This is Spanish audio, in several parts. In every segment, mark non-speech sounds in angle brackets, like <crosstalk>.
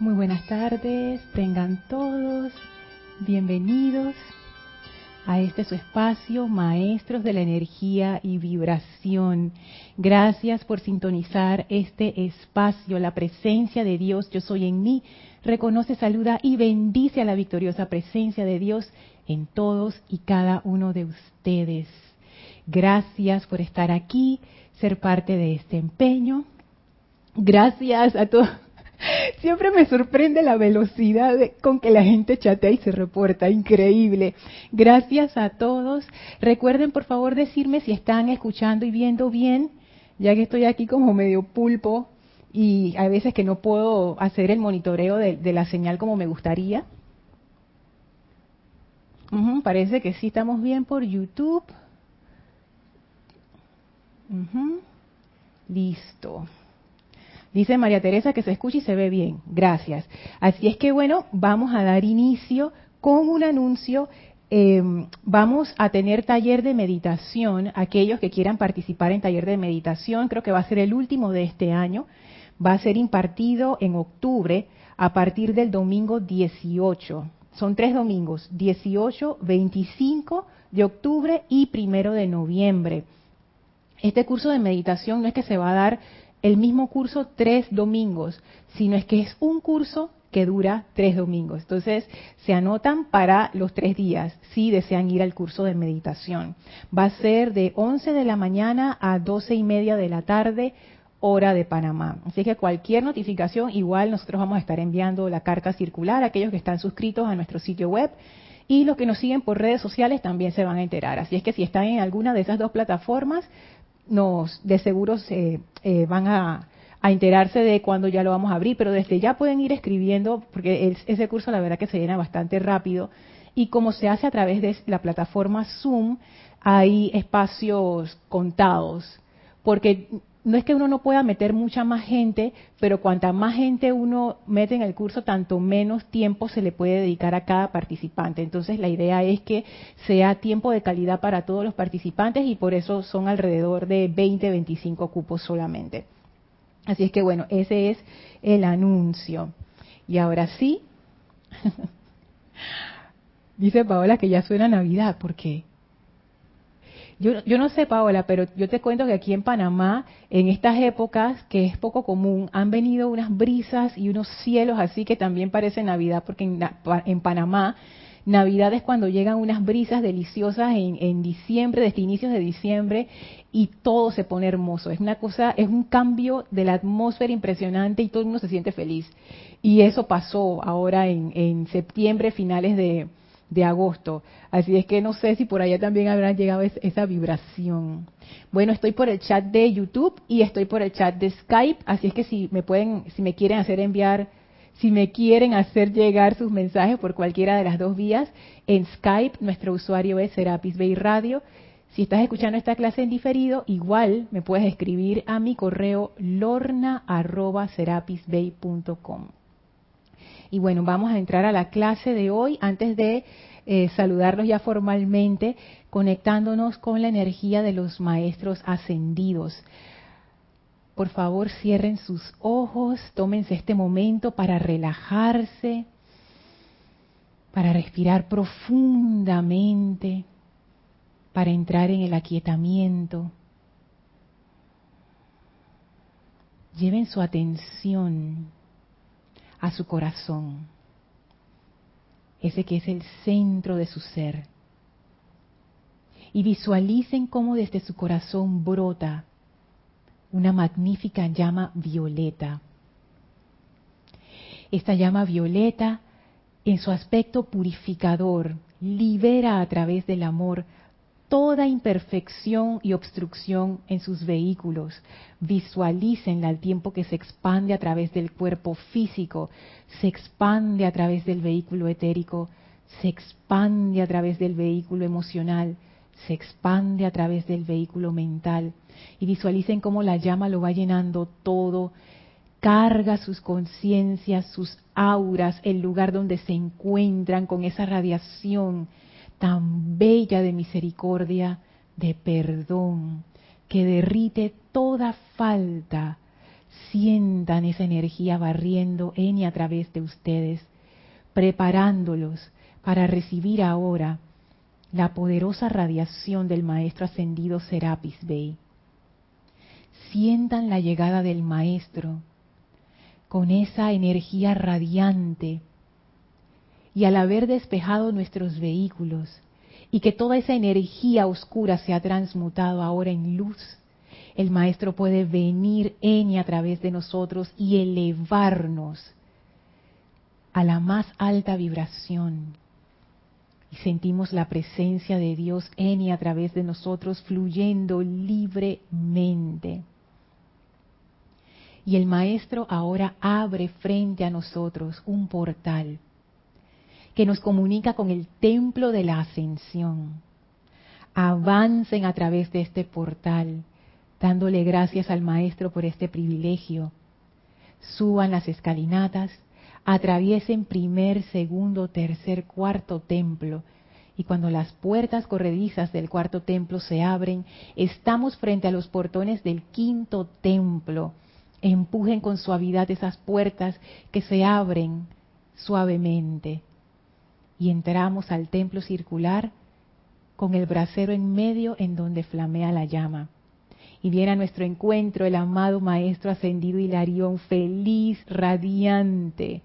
Muy buenas tardes, tengan todos bienvenidos a este su espacio, Maestros de la Energía y Vibración. Gracias por sintonizar este espacio, la presencia de Dios, yo soy en mí, reconoce, saluda y bendice a la victoriosa presencia de Dios en todos y cada uno de ustedes. Gracias por estar aquí, ser parte de este empeño. Gracias a todos. Siempre me sorprende la velocidad con que la gente chatea y se reporta, increíble. Gracias a todos. Recuerden por favor decirme si están escuchando y viendo bien, ya que estoy aquí como medio pulpo y hay veces que no puedo hacer el monitoreo de, la señal como me gustaría. parece que sí estamos bien por YouTube. Listo. Dice María Teresa que se escucha y se ve bien. Gracias. Así es que bueno, vamos a dar inicio con un anuncio. Em, vamos a tener taller de meditación. Aquellos que quieran participar en taller de meditación, creo que va a ser el último de este año. Va a ser impartido en octubre a partir del domingo 18. Son tres domingos, 18, 25 de octubre y primero de noviembre. Este curso de meditación no es que se va a dar el mismo curso tres domingos, sino es que es un curso que dura tres domingos. Entonces, se anotan para los tres días si desean ir al curso de meditación. Va a ser de 11 de la mañana a 12 y media de la tarde, hora de Panamá. Así que cualquier notificación, igual nosotros vamos a estar enviando la carta circular a aquellos que están suscritos a nuestro sitio web y los que nos siguen por redes sociales también se van a enterar. Así es que si están en alguna de esas dos plataformas, nos de seguro se eh, van a, enterarse de cuándo ya lo vamos a abrir, pero desde ya pueden ir escribiendo, porque ese curso la verdad que se llena bastante rápido. Y como se hace a través de la plataforma Zoom, hay espacios contados, porque no es que uno no pueda meter mucha más gente, pero cuanta más gente uno mete en el curso, tanto menos tiempo se le puede dedicar a cada participante. Entonces la idea es que sea tiempo de calidad para todos los participantes y por eso son alrededor de 20, 25 cupos solamente. Así es que bueno, ese es el anuncio. Y ahora sí, <laughs> dice Paola que ya suena Navidad, ¿por qué? Yo, yo no sé, Paola, pero yo te cuento que aquí en Panamá, en estas épocas, que es poco común, han venido unas brisas y unos cielos así que también parece Navidad, porque en, en Panamá Navidad es cuando llegan unas brisas deliciosas en, en, diciembre, desde inicios de diciembre, y todo se pone hermoso. Es una cosa, es un cambio de la atmósfera impresionante y todo el mundo se siente feliz. Y eso pasó ahora en, en septiembre, finales de, de agosto. Así es que no sé si por allá también habrá llegado esa vibración. Bueno, estoy por el chat de YouTube y estoy por el chat de Skype, así es que si me pueden, si me quieren hacer enviar, si me quieren hacer llegar sus mensajes por cualquiera de las dos vías, en Skype nuestro usuario es Serapis Bay Radio. Si estás escuchando esta clase en diferido, igual me puedes escribir a mi correo lorna@serapisbay.com. Y bueno, vamos a entrar a la clase de hoy antes de eh, saludarlos ya formalmente, conectándonos con la energía de los maestros ascendidos. Por favor, cierren sus ojos, tómense este momento para relajarse, para respirar profundamente, para entrar en el aquietamiento. Lleven su atención a su corazón, ese que es el centro de su ser. Y visualicen cómo desde su corazón brota una magnífica llama violeta. Esta llama violeta, en su aspecto purificador, libera a través del amor toda imperfección y obstrucción en sus vehículos. Visualícenla al tiempo que se expande a través del cuerpo físico, se expande a través del vehículo etérico, se expande a través del vehículo emocional, se expande a través del vehículo mental. Y visualicen cómo la llama lo va llenando todo, carga sus conciencias, sus auras, el lugar donde se encuentran con esa radiación tan bella de misericordia, de perdón, que derrite toda falta, Sientan esa energía barriendo en y a través de ustedes, preparándolos para recibir ahora la poderosa radiación del Maestro Ascendido Serapis Bey. Sientan la llegada del Maestro con esa energía radiante y al haber despejado nuestros vehículos y que toda esa energía oscura se ha transmutado ahora en luz, el Maestro puede venir en y a través de nosotros y elevarnos a la más alta vibración. Y sentimos la presencia de Dios en y a través de nosotros fluyendo libremente. Y el Maestro ahora abre frente a nosotros un portal que nos comunica con el templo de la ascensión. Avancen a través de este portal, dándole gracias al Maestro por este privilegio. Suban las escalinatas, atraviesen primer, segundo, tercer, cuarto templo. Y cuando las puertas corredizas del cuarto templo se abren, estamos frente a los portones del quinto templo. Empujen con suavidad esas puertas que se abren suavemente y entramos al templo circular con el brasero en medio en donde flamea la llama. Y viene a nuestro encuentro el amado Maestro Ascendido Hilarión, feliz, radiante,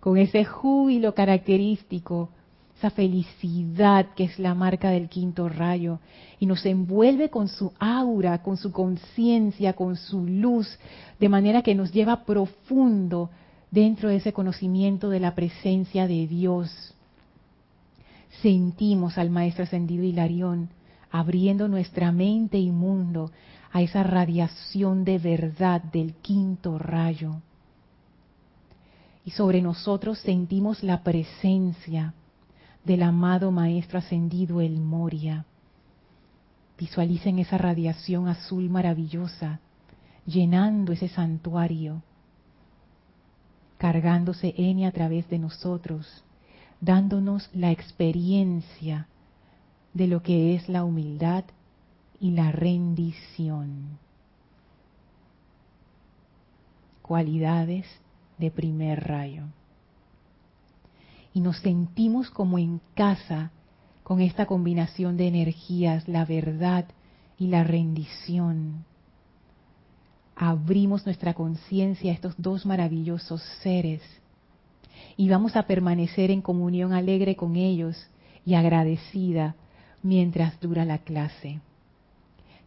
con ese júbilo característico, esa felicidad que es la marca del quinto rayo, y nos envuelve con su aura, con su conciencia, con su luz, de manera que nos lleva profundo dentro de ese conocimiento de la presencia de Dios sentimos al Maestro Ascendido Hilarión abriendo nuestra mente y mundo a esa radiación de verdad del quinto rayo. Y sobre nosotros sentimos la presencia del amado Maestro Ascendido El Moria. Visualicen esa radiación azul maravillosa llenando ese santuario, cargándose en y a través de nosotros dándonos la experiencia de lo que es la humildad y la rendición. Cualidades de primer rayo. Y nos sentimos como en casa con esta combinación de energías, la verdad y la rendición. Abrimos nuestra conciencia a estos dos maravillosos seres y vamos a permanecer en comunión alegre con ellos y agradecida mientras dura la clase.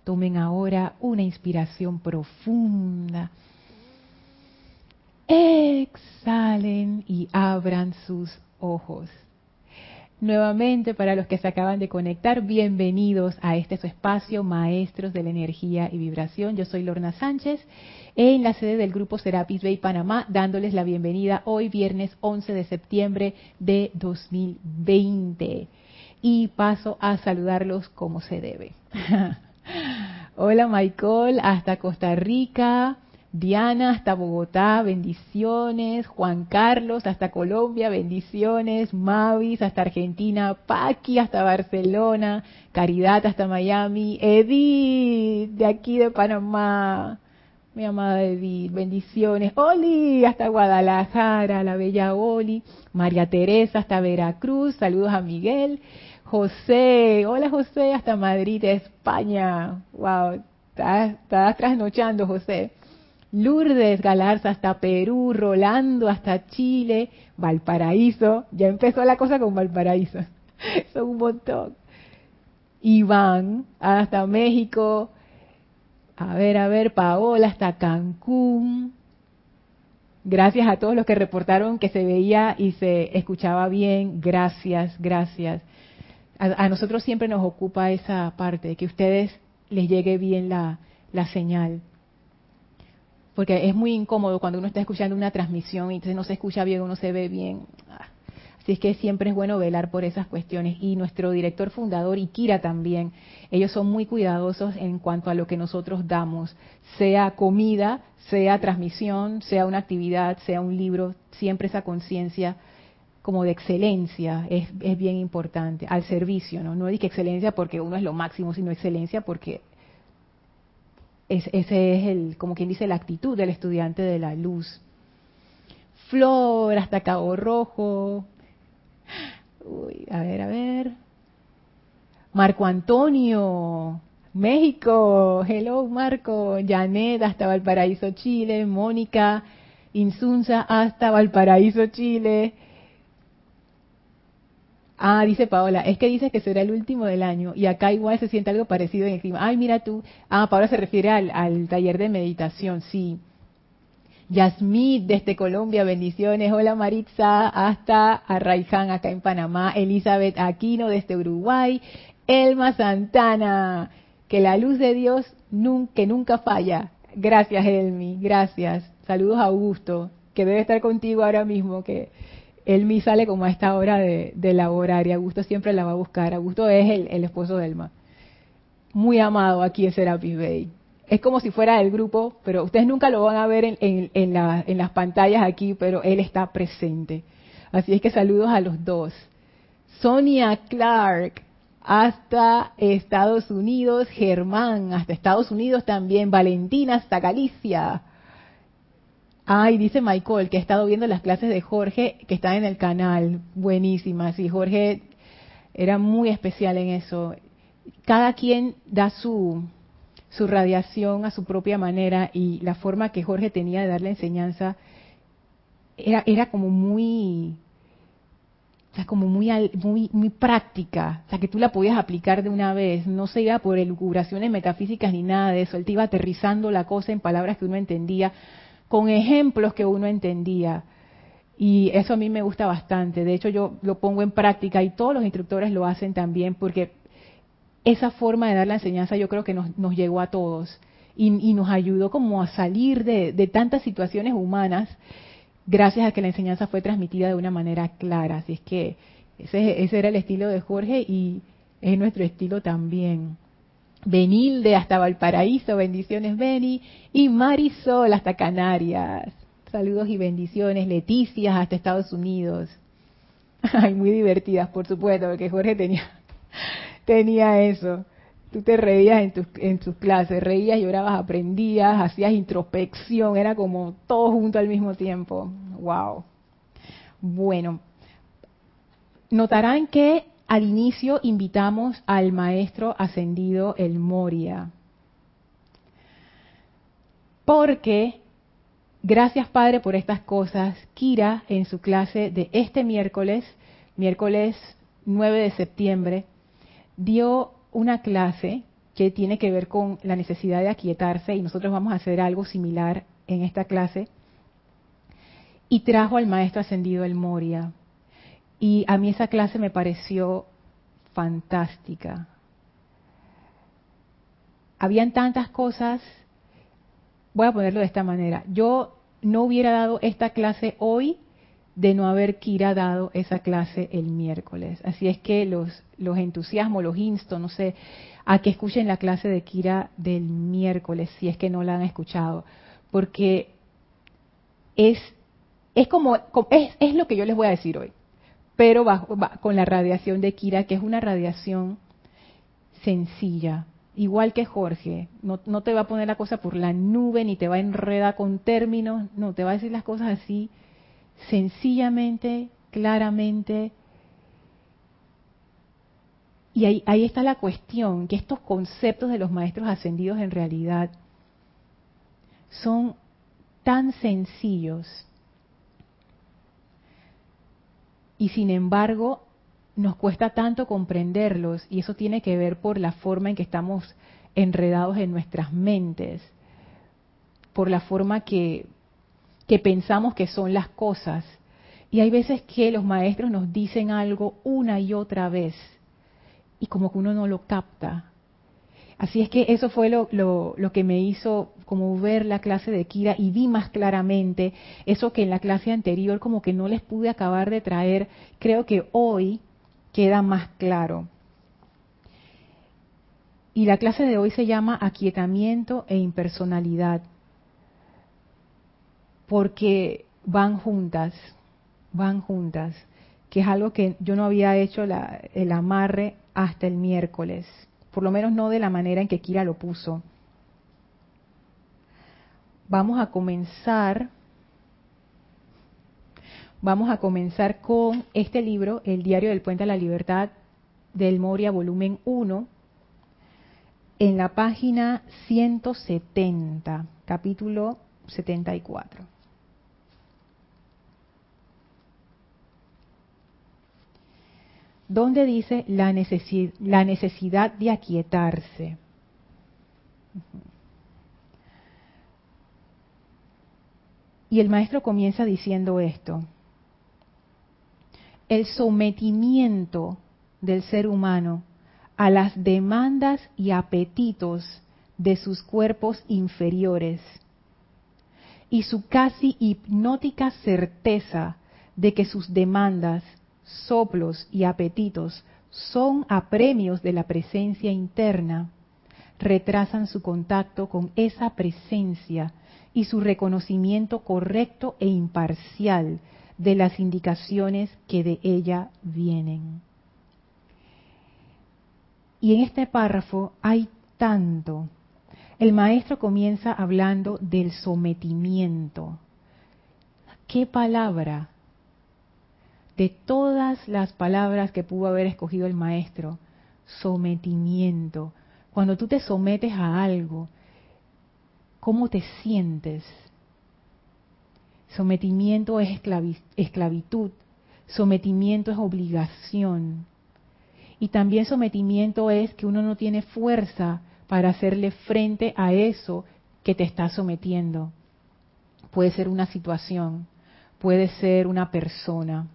Tomen ahora una inspiración profunda. Exhalen y abran sus ojos. Nuevamente, para los que se acaban de conectar, bienvenidos a este su espacio, Maestros de la Energía y Vibración. Yo soy Lorna Sánchez, en la sede del Grupo Serapis Bay Panamá, dándoles la bienvenida hoy, viernes 11 de septiembre de 2020. Y paso a saludarlos como se debe. <laughs> Hola Michael, hasta Costa Rica. Diana hasta Bogotá, bendiciones. Juan Carlos hasta Colombia, bendiciones. Mavis hasta Argentina. Paqui hasta Barcelona. Caridad hasta Miami. Edith de aquí de Panamá. Mi amada Edith, bendiciones. Oli hasta Guadalajara, la bella Oli. María Teresa hasta Veracruz. Saludos a Miguel. José, hola José, hasta Madrid, España. Wow, estás trasnochando, José. Lourdes Galarza hasta Perú, Rolando hasta Chile, Valparaíso, ya empezó la cosa con Valparaíso, <laughs> son un montón. Iván hasta México, a ver, a ver, Paola hasta Cancún. Gracias a todos los que reportaron que se veía y se escuchaba bien, gracias, gracias. A, nosotros siempre nos ocupa esa parte, que a ustedes les llegue bien la señal porque es muy incómodo cuando uno está escuchando una transmisión y entonces no se escucha bien, uno se ve bien. Ah. Así es que siempre es bueno velar por esas cuestiones. Y nuestro director fundador, y Kira también, ellos son muy cuidadosos en cuanto a lo que nosotros damos, sea comida, sea transmisión, sea una actividad, sea un libro, siempre esa conciencia como de excelencia es, es, bien importante, al servicio, ¿no? No digo excelencia porque uno es lo máximo, sino excelencia porque ese es el, como quien dice, la actitud del estudiante de la luz. Flor hasta Cabo Rojo. Uy, a ver, a ver. Marco Antonio, México. Hello, Marco. Janet hasta Valparaíso, Chile. Mónica Insunza hasta Valparaíso, Chile. Ah, dice Paola, es que dices que será el último del año y acá igual se siente algo parecido en clima. Ay, mira tú. Ah, Paola se refiere al, taller de meditación, sí. Yasmith desde Colombia, bendiciones. Hola Maritza, hasta Arraiján acá en Panamá. Elizabeth Aquino desde Uruguay. Elma Santana, que la luz de Dios que nunca falla. Gracias Elmi, gracias. Saludos a Augusto, que debe estar contigo ahora mismo, que Elmi sale como a esta hora de, laborar y Augusto siempre la va a buscar. Augusto es el, esposo de Elma. Muy amado aquí en Serapis Bay. Es como si fuera del grupo, pero ustedes nunca lo van a ver en, en las pantallas aquí, pero él está presente. Así es que saludos a los dos. Sonia Clark, hasta Estados Unidos, Germán, hasta Estados Unidos también, Valentina hasta Galicia, Ay, dice Michael que ha estado viendo las clases de Jorge que están en el canal. Buenísimas. Y Jorge era muy especial en eso. Cada quien da su, su radiación a su propia manera y la forma que Jorge tenía de dar la enseñanza era, era como muy, o sea, como muy, muy, muy práctica, o sea, que tú la podías aplicar de una vez, no se iba por elucubraciones metafísicas ni nada de eso, él te iba aterrizando la cosa en palabras que uno entendía, con ejemplos que uno entendía. Y eso a mí me gusta bastante. De hecho, yo lo pongo en práctica y todos los instructores lo hacen también porque esa forma de dar la enseñanza yo creo que nos, llegó a todos y, nos ayudó como a salir de, tantas situaciones humanas gracias a que la enseñanza fue transmitida de una manera clara. Así es que ese, ese era el estilo de Jorge y es nuestro estilo también. Benilde hasta Valparaíso, bendiciones Beni, y Marisol hasta Canarias. Saludos y bendiciones, Leticia hasta Estados Unidos. <laughs> Ay, muy divertidas, por supuesto, porque Jorge tenía, <laughs> tenía eso. Tú te reías en tus, en tus clases, reías, llorabas, aprendías, hacías introspección, era como todo junto al mismo tiempo. Wow. Bueno, notarán que al inicio invitamos al maestro ascendido el Moria. Porque, gracias Padre por estas cosas, Kira en su clase de este miércoles, miércoles 9 de septiembre, dio una clase que tiene que ver con la necesidad de aquietarse y nosotros vamos a hacer algo similar en esta clase. Y trajo al maestro ascendido el Moria. Y a mí esa clase me pareció fantástica. Habían tantas cosas, voy a ponerlo de esta manera, yo no hubiera dado esta clase hoy de no haber Kira dado esa clase el miércoles. Así es que los, los entusiasmo, los insto, no sé, a que escuchen la clase de Kira del miércoles, si es que no la han escuchado, porque es, es como, es, es lo que yo les voy a decir hoy pero con la radiación de Kira, que es una radiación sencilla, igual que Jorge, no, te va a poner la cosa por la nube, ni te va a enredar con términos, no, te va a decir las cosas así, sencillamente, claramente. Y ahí, ahí está la cuestión, que estos conceptos de los maestros ascendidos en realidad son tan sencillos, y sin embargo nos cuesta tanto comprenderlos y eso tiene que ver por la forma en que estamos enredados en nuestras mentes, por la forma que, que pensamos que son las cosas. Y hay veces que los maestros nos dicen algo una y otra vez y como que uno no lo capta. Así es que eso fue lo, lo, que me hizo como ver la clase de Kira y vi más claramente eso que en la clase anterior como que no les pude acabar de traer, creo que hoy queda más claro. Y la clase de hoy se llama aquietamiento e impersonalidad, porque van juntas, van juntas, que es algo que yo no había hecho el amarre hasta el miércoles por lo menos no de la manera en que Kira lo puso. Vamos a comenzar vamos a comenzar con este libro, El diario del puente a la libertad del Moria volumen 1 en la página 170, capítulo 74. donde dice la, la necesidad de aquietarse. Y el maestro comienza diciendo esto. El sometimiento del ser humano a las demandas y apetitos de sus cuerpos inferiores y su casi hipnótica certeza de que sus demandas soplos y apetitos son apremios de la presencia interna, retrasan su contacto con esa presencia y su reconocimiento correcto e imparcial de las indicaciones que de ella vienen. Y en este párrafo hay tanto. El maestro comienza hablando del sometimiento. ¿Qué palabra de todas las palabras que pudo haber escogido el maestro, sometimiento. Cuando tú te sometes a algo, ¿cómo te sientes? Sometimiento es esclavitud, sometimiento es obligación. Y también sometimiento es que uno no tiene fuerza para hacerle frente a eso que te está sometiendo. Puede ser una situación, puede ser una persona,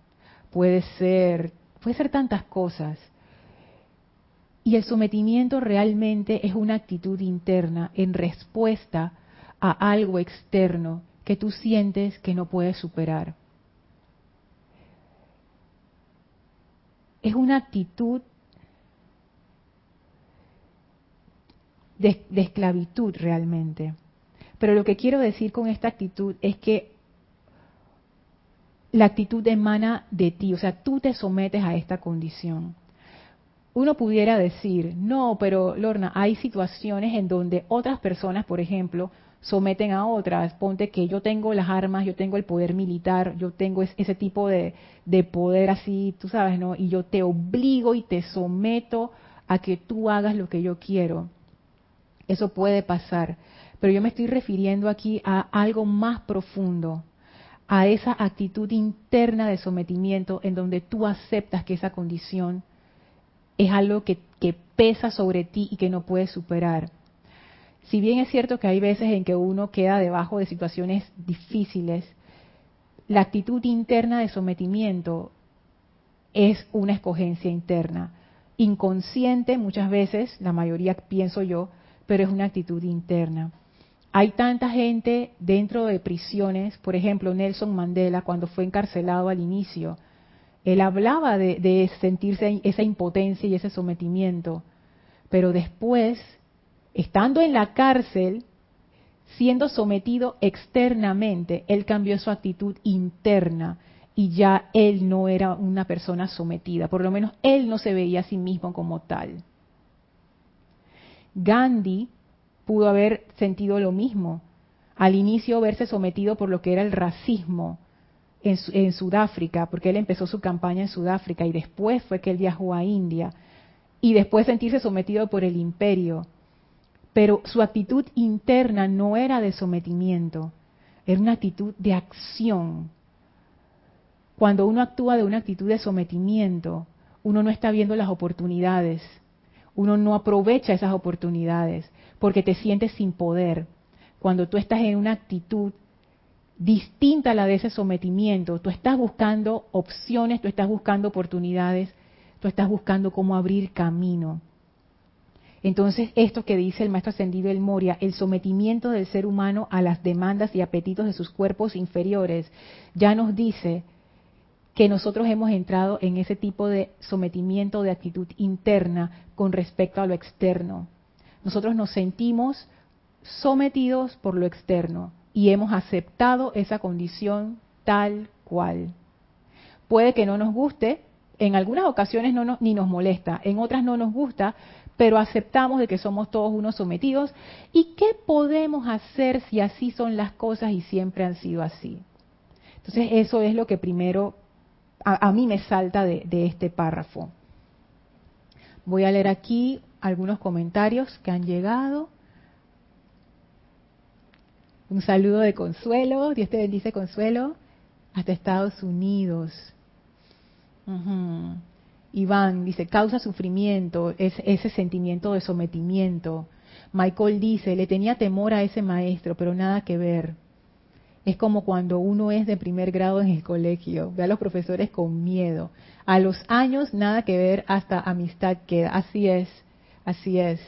puede ser, puede ser tantas cosas. Y el sometimiento realmente es una actitud interna en respuesta a algo externo que tú sientes que no puedes superar. Es una actitud de, esclavitud realmente. Pero lo que quiero decir con esta actitud es que la actitud emana de ti, o sea, tú te sometes a esta condición. Uno pudiera decir, no, pero Lorna, hay situaciones en donde otras personas, por ejemplo, someten a otras. Ponte que yo tengo las armas, yo tengo el poder militar, yo tengo ese tipo de, de poder así, tú sabes, ¿no? Y yo te obligo y te someto a que tú hagas lo que yo quiero. Eso puede pasar. Pero yo me estoy refiriendo aquí a algo más profundo, a esa actitud interna de sometimiento en donde tú aceptas que esa condición es algo que, pesa sobre ti y que no puedes superar. Si bien es cierto que hay veces en que uno queda debajo de situaciones difíciles, la actitud interna de sometimiento es una escogencia interna. Inconsciente muchas veces, la mayoría pienso yo, pero es una actitud interna. Hay tanta gente dentro de prisiones, por ejemplo, Nelson Mandela, cuando fue encarcelado al inicio, él hablaba de, sentirse esa impotencia y ese sometimiento, pero después, estando en la cárcel, siendo sometido externamente, él cambió su actitud interna y ya él no era una persona sometida, por lo menos él no se veía a sí mismo como tal. Gandhi pudo haber sentido lo mismo. Al inicio verse sometido por lo que era el racismo en, Sudáfrica, porque él empezó su campaña en Sudáfrica y después fue que él viajó a India y después sentirse sometido por el imperio. Pero su actitud interna no era de sometimiento, era una actitud de acción. Cuando uno actúa de una actitud de sometimiento, uno no está viendo las oportunidades, uno no aprovecha esas oportunidades porque te sientes sin poder. Cuando tú estás en una actitud distinta a la de ese sometimiento, tú estás buscando opciones, tú estás buscando oportunidades, tú estás buscando cómo abrir camino. Entonces, esto que dice el maestro ascendido El Moria, el sometimiento del ser humano a las demandas y apetitos de sus cuerpos inferiores, ya nos dice que nosotros hemos entrado en ese tipo de sometimiento de actitud interna con respecto a lo externo. Nosotros nos sentimos sometidos por lo externo y hemos aceptado esa condición tal cual. Puede que no nos guste, en algunas ocasiones no ni nos molesta, en otras no nos gusta, pero aceptamos de que somos todos unos sometidos. ¿Y qué podemos hacer si así son las cosas y siempre han sido así? Entonces eso es lo que primero a, mí me salta de este párrafo. Voy a leer aquí algunos comentarios que han llegado. Un saludo de Consuelo, Dios te bendice Consuelo, hasta Estados Unidos. Iván dice, causa sufrimiento, es, ese sentimiento de sometimiento. Michael dice, le tenía temor a ese maestro, pero nada que ver. Es como cuando uno es de primer grado en el colegio, ve a los profesores con miedo. A los años nada que ver, hasta amistad queda. Así es, así es.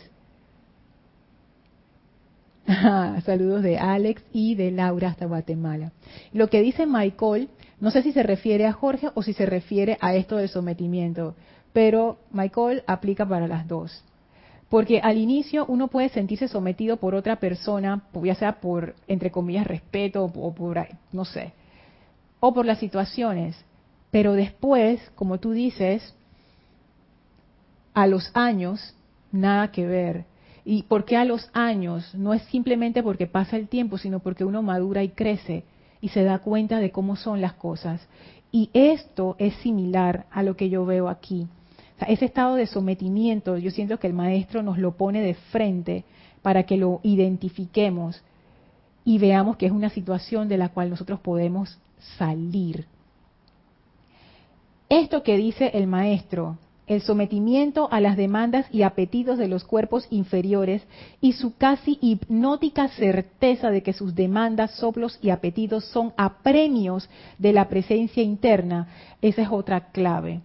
<laughs> Saludos de Alex y de Laura hasta Guatemala. Lo que dice Michael, no sé si se refiere a Jorge o si se refiere a esto del sometimiento, pero Michael aplica para las dos. Porque al inicio uno puede sentirse sometido por otra persona, ya sea por, entre comillas, respeto o por, no sé, o por las situaciones. Pero después, como tú dices, a los años, nada que ver ¿Y por qué a los años? No es simplemente porque pasa el tiempo, sino porque uno madura y crece y se da cuenta de cómo son las cosas. Y esto es similar a lo que yo veo aquí. ese estado de sometimiento, yo siento que el maestro nos lo pone de frente para que lo identifiquemos y veamos que es una situación de la cual nosotros podemos salir. Esto que dice el maestro, el sometimiento a las demandas y apetitos de los cuerpos inferiores y su casi hipnótica certeza de que sus demandas, soplos y apetitos son apremios de la presencia interna, esa es otra clave.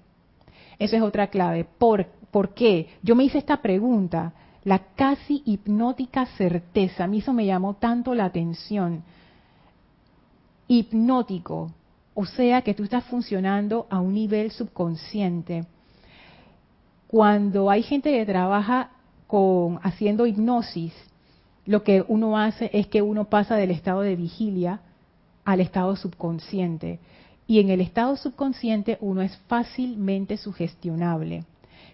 Esa es otra clave. ¿Por, ¿Por qué? Yo me hice esta pregunta, la casi hipnótica certeza, a mí eso me llamó tanto la atención. Hipnótico, o sea que tú estás funcionando a un nivel subconsciente cuando hay gente que trabaja con haciendo hipnosis, lo que uno hace es que uno pasa del estado de vigilia al estado subconsciente. Y en el estado subconsciente uno es fácilmente sugestionable.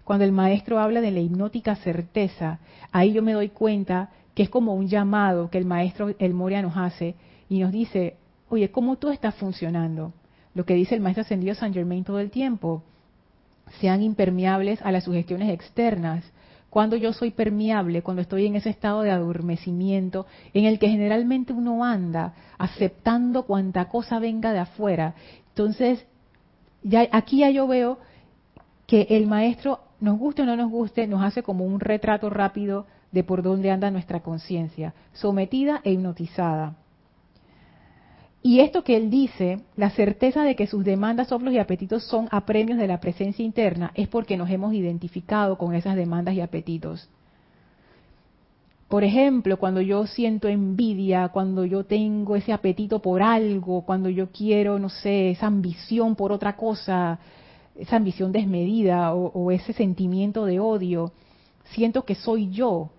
Cuando el maestro habla de la hipnótica certeza, ahí yo me doy cuenta que es como un llamado que el maestro El Moria nos hace y nos dice, oye, ¿cómo tú estás funcionando? Lo que dice el maestro ascendido San Germain todo el tiempo sean impermeables a las sugestiones externas. Cuando yo soy permeable, cuando estoy en ese estado de adormecimiento, en el que generalmente uno anda aceptando cuanta cosa venga de afuera. Entonces, ya, aquí ya yo veo que el maestro, nos guste o no nos guste, nos hace como un retrato rápido de por dónde anda nuestra conciencia, sometida e hipnotizada. Y esto que él dice, la certeza de que sus demandas, soplos y apetitos son apremios de la presencia interna, es porque nos hemos identificado con esas demandas y apetitos. Por ejemplo, cuando yo siento envidia, cuando yo tengo ese apetito por algo, cuando yo quiero, no sé, esa ambición por otra cosa, esa ambición desmedida o, o ese sentimiento de odio, siento que soy yo,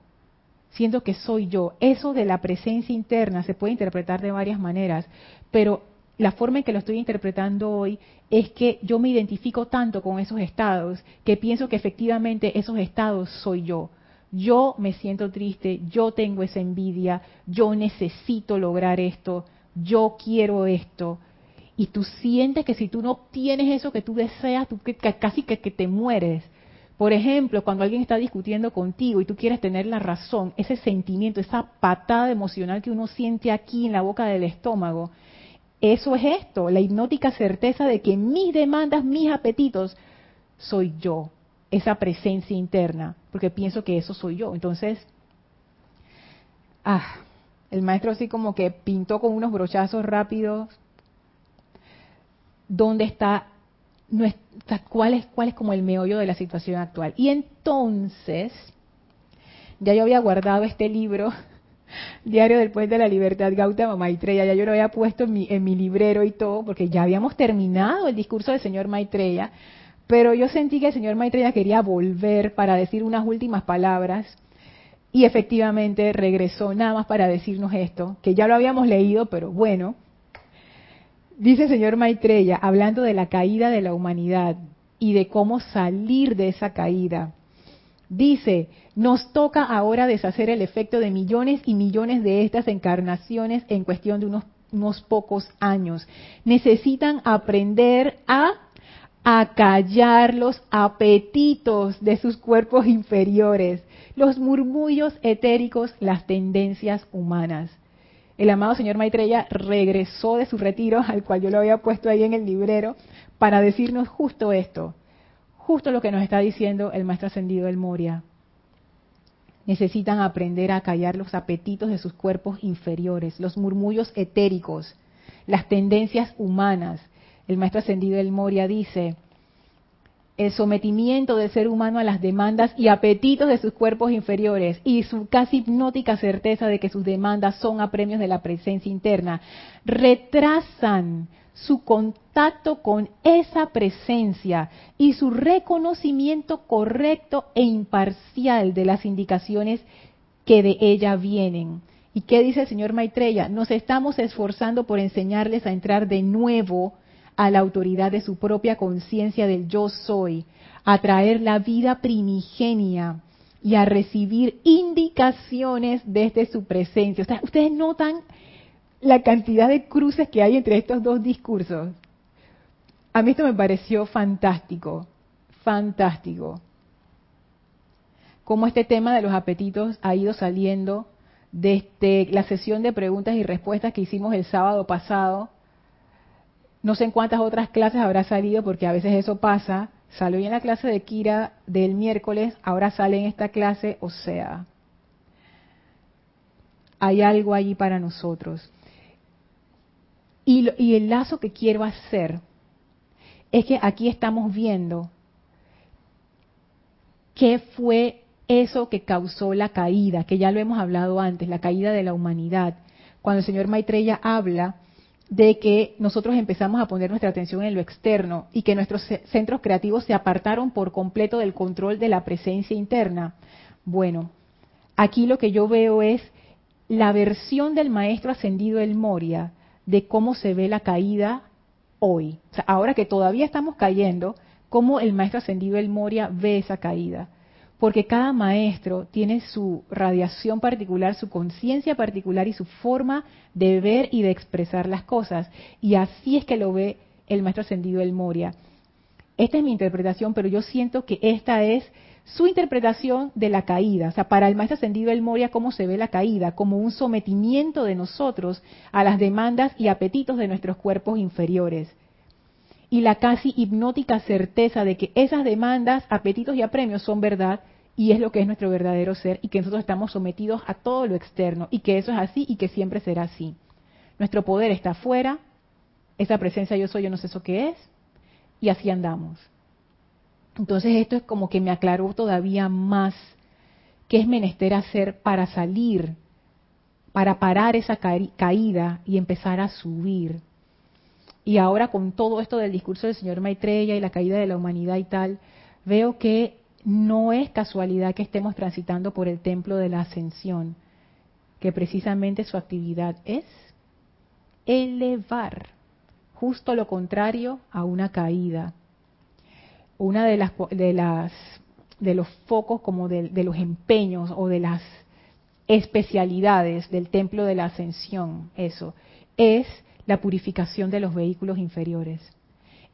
siento que soy yo. Eso de la presencia interna se puede interpretar de varias maneras, pero la forma en que lo estoy interpretando hoy es que yo me identifico tanto con esos estados que pienso que efectivamente esos estados soy yo. Yo me siento triste, yo tengo esa envidia, yo necesito lograr esto, yo quiero esto. Y tú sientes que si tú no obtienes eso que tú deseas, tú casi que, que te mueres. Por ejemplo, cuando alguien está discutiendo contigo y tú quieres tener la razón, ese sentimiento, esa patada emocional que uno siente aquí en la boca del estómago, eso es esto, la hipnótica certeza de que mis demandas, mis apetitos, soy yo, esa presencia interna, porque pienso que eso soy yo. Entonces, ah, el maestro así como que pintó con unos brochazos rápidos dónde está cuál es, cuál es como el meollo de la situación actual. Y entonces, ya yo había guardado este libro, <laughs> Diario del Puente de la Libertad, Gautama Maitreya, ya yo lo había puesto en mi, en mi librero y todo, porque ya habíamos terminado el discurso del señor Maitreya, pero yo sentí que el señor Maitreya quería volver para decir unas últimas palabras, y efectivamente regresó nada más para decirnos esto, que ya lo habíamos leído, pero bueno, Dice el señor Maitreya, hablando de la caída de la humanidad y de cómo salir de esa caída. Dice, nos toca ahora deshacer el efecto de millones y millones de estas encarnaciones en cuestión de unos, unos pocos años. Necesitan aprender a acallar los apetitos de sus cuerpos inferiores, los murmullos etéricos, las tendencias humanas. El amado señor Maitreya regresó de su retiro, <laughs> al cual yo lo había puesto ahí en el librero, para decirnos justo esto, justo lo que nos está diciendo el maestro ascendido del Moria. Necesitan aprender a callar los apetitos de sus cuerpos inferiores, los murmullos etéricos, las tendencias humanas, el maestro ascendido del Moria dice, el sometimiento del ser humano a las demandas y apetitos de sus cuerpos inferiores y su casi hipnótica certeza de que sus demandas son apremios de la presencia interna, retrasan su contacto con esa presencia y su reconocimiento correcto e imparcial de las indicaciones que de ella vienen. ¿Y qué dice el señor Maitreya? Nos estamos esforzando por enseñarles a entrar de nuevo a la autoridad de su propia conciencia del yo soy, a traer la vida primigenia y a recibir indicaciones desde su presencia. ustedes notan la cantidad de cruces que hay entre estos dos discursos. A mí esto me pareció fantástico, fantástico. Cómo este tema de los apetitos ha ido saliendo desde la sesión de preguntas y respuestas que hicimos el sábado pasado no sé en cuántas otras clases habrá salido, porque a veces eso pasa. Salió en la clase de Kira del miércoles, ahora sale en esta clase, o sea, hay algo allí para nosotros. Y, y el lazo que quiero hacer es que aquí estamos viendo qué fue eso que causó la caída, que ya lo hemos hablado antes, la caída de la humanidad. Cuando el señor Maitreya habla de que nosotros empezamos a poner nuestra atención en lo externo y que nuestros centros creativos se apartaron por completo del control de la presencia interna. Bueno, aquí lo que yo veo es la versión del maestro ascendido El Moria de cómo se ve la caída hoy. Ahora que todavía estamos cayendo, cómo el maestro ascendido El Moria ve esa caída porque cada maestro tiene su radiación particular, su conciencia particular y su forma de ver y de expresar las cosas. Y así es que lo ve el maestro ascendido El Moria. Esta es mi interpretación, pero yo siento que esta es su interpretación de la caída. O sea, para el maestro ascendido El Moria, ¿cómo se ve la caída? Como un sometimiento de nosotros a las demandas y apetitos de nuestros cuerpos inferiores y la casi hipnótica certeza de que esas demandas, apetitos y apremios son verdad y es lo que es nuestro verdadero ser y que nosotros estamos sometidos a todo lo externo y que eso es así y que siempre será así. Nuestro poder está afuera, esa presencia yo soy, yo no sé eso qué es, y así andamos. Entonces esto es como que me aclaró todavía más qué es menester hacer para salir, para parar esa caída y empezar a subir. Y ahora con todo esto del discurso del señor Maitreya y la caída de la humanidad y tal, veo que no es casualidad que estemos transitando por el templo de la ascensión, que precisamente su actividad es elevar, justo lo contrario a una caída. Una de las de las de los focos como de, de los empeños o de las especialidades del templo de la ascensión, eso, es la purificación de los vehículos inferiores.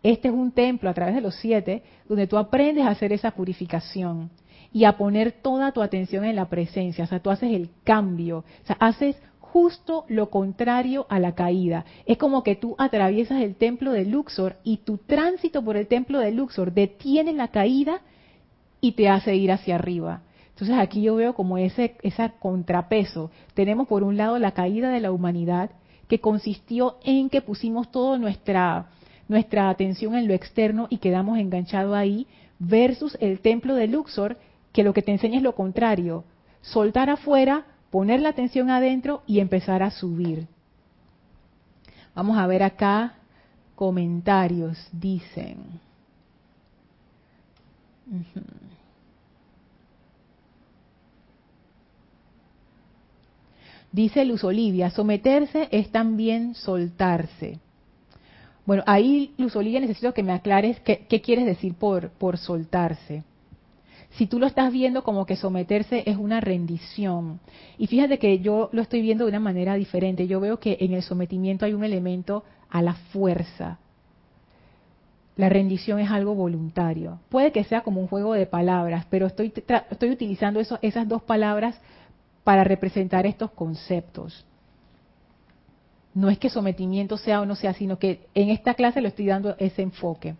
Este es un templo a través de los siete donde tú aprendes a hacer esa purificación y a poner toda tu atención en la presencia. O sea, tú haces el cambio. O sea, haces justo lo contrario a la caída. Es como que tú atraviesas el templo de Luxor y tu tránsito por el templo de Luxor detiene la caída y te hace ir hacia arriba. Entonces aquí yo veo como ese, ese contrapeso. Tenemos por un lado la caída de la humanidad que consistió en que pusimos toda nuestra, nuestra atención en lo externo y quedamos enganchados ahí, versus el templo de Luxor, que lo que te enseña es lo contrario, soltar afuera, poner la atención adentro y empezar a subir. Vamos a ver acá comentarios, dicen. Dice Luz Olivia, someterse es también soltarse. Bueno, ahí, Luz Olivia, necesito que me aclares qué, quieres decir por, por soltarse. si tú lo estás viendo como que someterse es una rendición. Y fíjate que yo lo estoy viendo de una manera diferente. Yo veo que en el sometimiento hay un elemento a la fuerza. La rendición es algo voluntario. Puede que sea como un juego de palabras, pero estoy, estoy utilizando esas dos palabras para representar estos conceptos. No es que sometimiento sea o no sea, sino que en esta clase le estoy dando ese enfoque.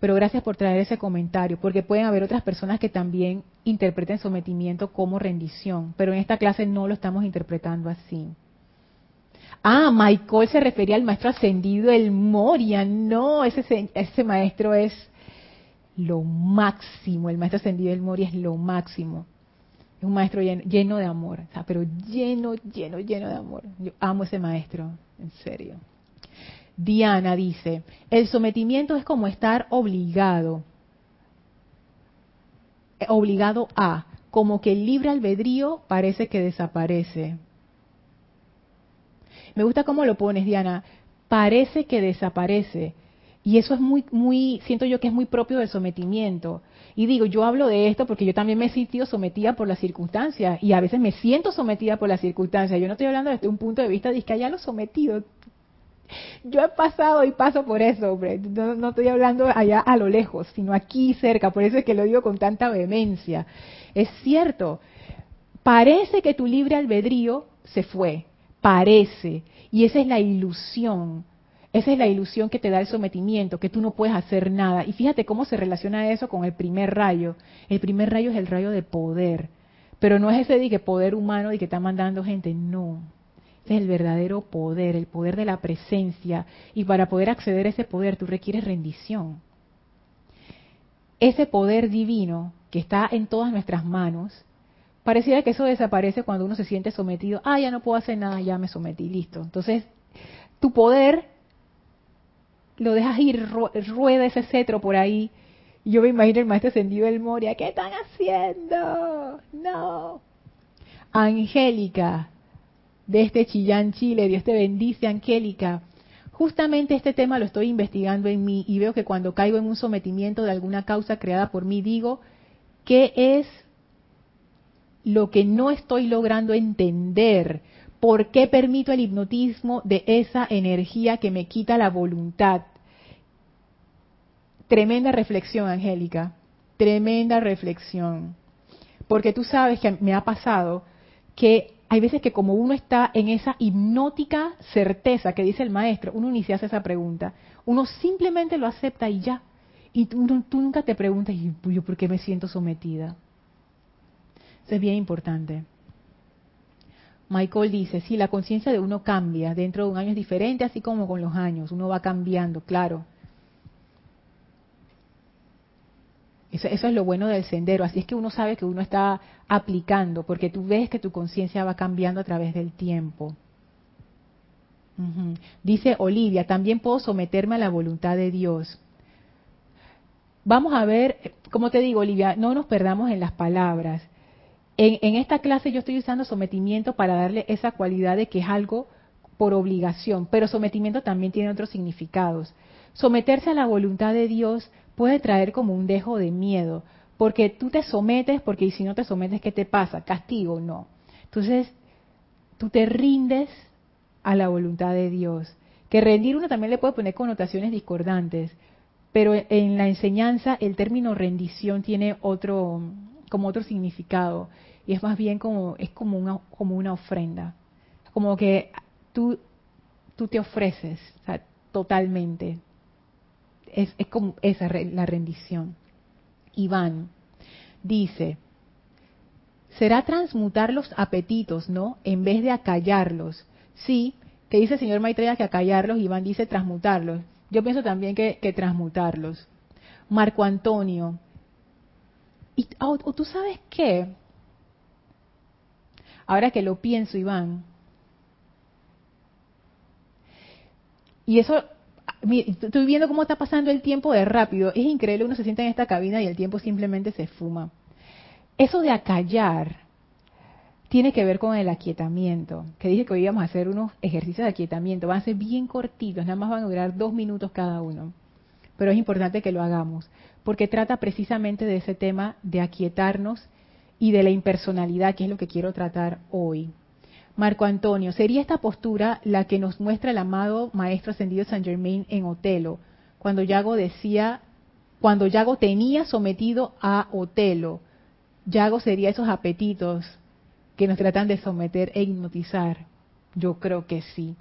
Pero gracias por traer ese comentario, porque pueden haber otras personas que también interpreten sometimiento como rendición, pero en esta clase no lo estamos interpretando así. Ah, Michael se refería al maestro ascendido, el Moria. No, ese, ese maestro es lo máximo. El maestro ascendido, el Moria, es lo máximo. Es un maestro lleno, de amor, pero lleno, lleno, lleno de amor. Yo amo ese maestro, en serio. Diana dice, el sometimiento es como estar obligado, eh, obligado a, como que el libre albedrío parece que desaparece. Me gusta cómo lo pones, Diana, parece que desaparece. Y eso es muy, muy, siento yo que es muy propio del sometimiento. Y digo, yo hablo de esto porque yo también me he sentido sometida por las circunstancias y a veces me siento sometida por las circunstancias. Yo no estoy hablando desde un punto de vista de que haya lo sometido. Yo he pasado y paso por eso, hombre. No, no estoy hablando allá a lo lejos, sino aquí cerca. Por eso es que lo digo con tanta vehemencia. Es cierto, parece que tu libre albedrío se fue. Parece. Y esa es la ilusión esa es la ilusión que te da el sometimiento, que tú no puedes hacer nada. Y fíjate cómo se relaciona eso con el primer rayo. El primer rayo es el rayo de poder. Pero no es ese de que poder humano y que está mandando gente, no. Es el verdadero poder, el poder de la presencia. Y para poder acceder a ese poder tú requieres rendición. Ese poder divino que está en todas nuestras manos, pareciera que eso desaparece cuando uno se siente sometido. Ah, ya no puedo hacer nada, ya me sometí, listo. Entonces, tu poder lo dejas ir, rueda ese cetro por ahí. Y yo me imagino el maestro ascendido del Moria, ¿qué están haciendo? No. Angélica, de este Chillán, Chile, Dios te bendice, Angélica. Justamente este tema lo estoy investigando en mí y veo que cuando caigo en un sometimiento de alguna causa creada por mí, digo, ¿qué es lo que no estoy logrando entender? ¿Por qué permito el hipnotismo de esa energía que me quita la voluntad? Tremenda reflexión, Angélica. Tremenda reflexión. Porque tú sabes que me ha pasado que hay veces que como uno está en esa hipnótica certeza que dice el maestro, uno ni se hace esa pregunta. Uno simplemente lo acepta y ya. Y tú, nunca te preguntas, ¿y yo por qué me siento sometida? Eso es bien importante. Michael dice, sí, la conciencia de uno cambia, dentro de un año es diferente, así como con los años, uno va cambiando, claro. Eso, es lo bueno del sendero. Así es que uno sabe que uno está aplicando, porque tú ves que tu conciencia va cambiando a través del tiempo. Dice Olivia, también puedo someterme a la voluntad de Dios. Vamos a ver, como te digo, Olivia, no nos perdamos en las palabras. En, esta clase yo estoy usando sometimiento para darle esa cualidad de que es algo por obligación, pero sometimiento también tiene otros significados. Someterse a la voluntad de Dios puede traer como un dejo de miedo, porque tú te sometes, porque si no te sometes, ¿qué te pasa? Castigo, no. Entonces, tú te rindes a la voluntad de Dios. Que rendir uno también le puede poner connotaciones discordantes, pero en la enseñanza el término rendición tiene otro, como otro significado, y es más bien como, es como una, como una ofrenda, como que tú, tú te ofreces totalmente, es, como esa la rendición. Iván dice, será transmutar los apetitos, ¿no? En vez de acallarlos. Sí, que dice el señor Maitreya que acallarlos, Iván dice transmutarlos. Yo pienso también que, transmutarlos. Marco Antonio. Y tú sabes qué? Ahora que lo pienso, Iván. Y eso estoy viendo cómo está pasando el tiempo de rápido. Es increíble, uno se sienta en esta cabina y el tiempo simplemente se fuma. Eso de acallar tiene que ver con el aquietamiento, que dije que hoy íbamos a hacer unos ejercicios de aquietamiento. Van a ser bien cortitos, nada más van a durar dos minutos cada uno. pero es importante que lo hagamos, porque trata precisamente de ese tema de aquietarnos y de la impersonalidad, que es lo que quiero tratar hoy. Marco Antonio, ¿sería esta postura la que nos muestra el amado Maestro Ascendido San Germain en Otelo, cuando Yago decía, cuando Yago tenía sometido a Otelo? Yago sería esos apetitos que nos tratan de someter e hipnotizar. Yo creo que sí.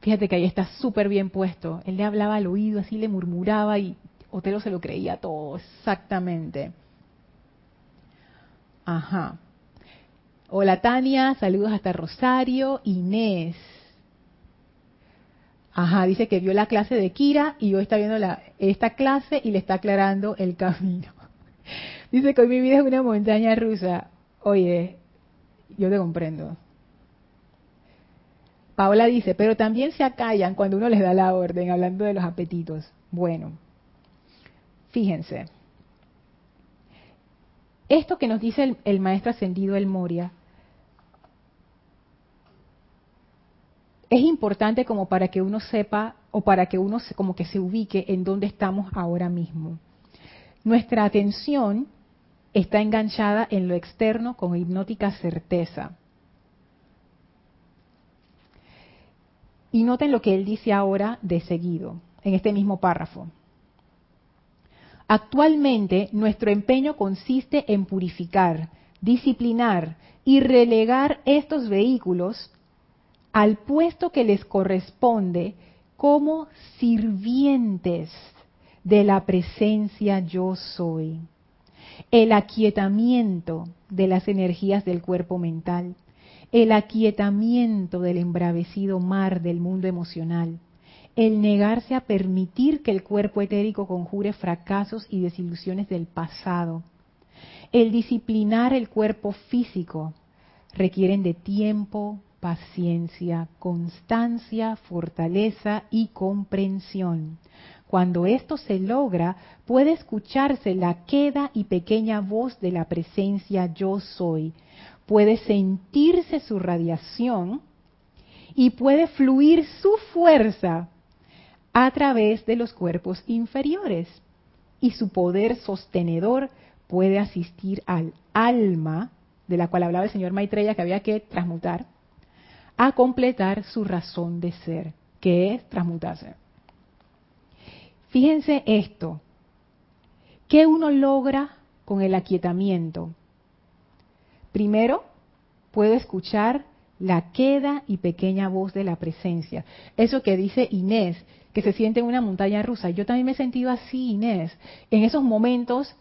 Fíjate que ahí está súper bien puesto. Él le hablaba al oído, así le murmuraba y Otelo se lo creía todo, exactamente. Ajá. Hola Tania, saludos hasta Rosario. Inés. Ajá, dice que vio la clase de Kira y hoy está viendo la, esta clase y le está aclarando el camino. <laughs> Dice que hoy mi vida es una montaña rusa. Oye, yo te comprendo. Paola dice, pero también se acallan cuando uno les da la orden, hablando de los apetitos. Bueno, fíjense. Esto que nos dice el, maestro ascendido El Moria es importante como para que uno sepa o para que uno como que se ubique en dónde estamos ahora mismo. Nuestra atención está enganchada en lo externo con hipnótica certeza. Y noten lo que él dice ahora de seguido, en este mismo párrafo. Actualmente nuestro empeño consiste en purificar, disciplinar y relegar estos vehículos al puesto que les corresponde como sirvientes de la presencia yo soy. El aquietamiento de las energías del cuerpo mental, el aquietamiento del embravecido mar del mundo emocional, el negarse a permitir que el cuerpo etérico conjure fracasos y desilusiones del pasado, el disciplinar el cuerpo físico, requieren de tiempo, paciencia, constancia, fortaleza y comprensión. Cuando esto se logra, puede escucharse la queda y pequeña voz de la presencia yo soy, puede sentirse su radiación y puede fluir su fuerza a través de los cuerpos inferiores. Y su poder sostenedor puede asistir al alma, de la cual hablaba el señor Maitreya que había que transmutar, a completar su razón de ser, que es transmutarse. Fíjense esto, ¿qué uno logra con el aquietamiento? Primero, puedo escuchar la queda y pequeña voz de la presencia. Eso que dice Inés, que se siente en una montaña rusa. Yo también me he sentido así, Inés, en esos momentos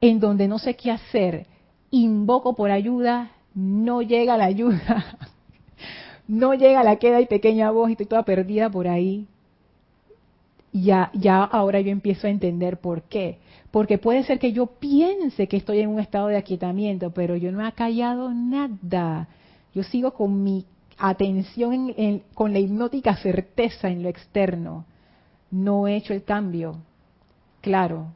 en donde no sé qué hacer, invoco por ayuda, no llega la ayuda, <laughs> no llega la queda y pequeña voz y estoy toda perdida por ahí. Ya, ya ahora yo empiezo a entender por qué. Porque puede ser que yo piense que estoy en un estado de aquietamiento, pero yo no he callado nada. Yo sigo con mi atención con la hipnótica certeza en lo externo no he hecho el cambio. Claro,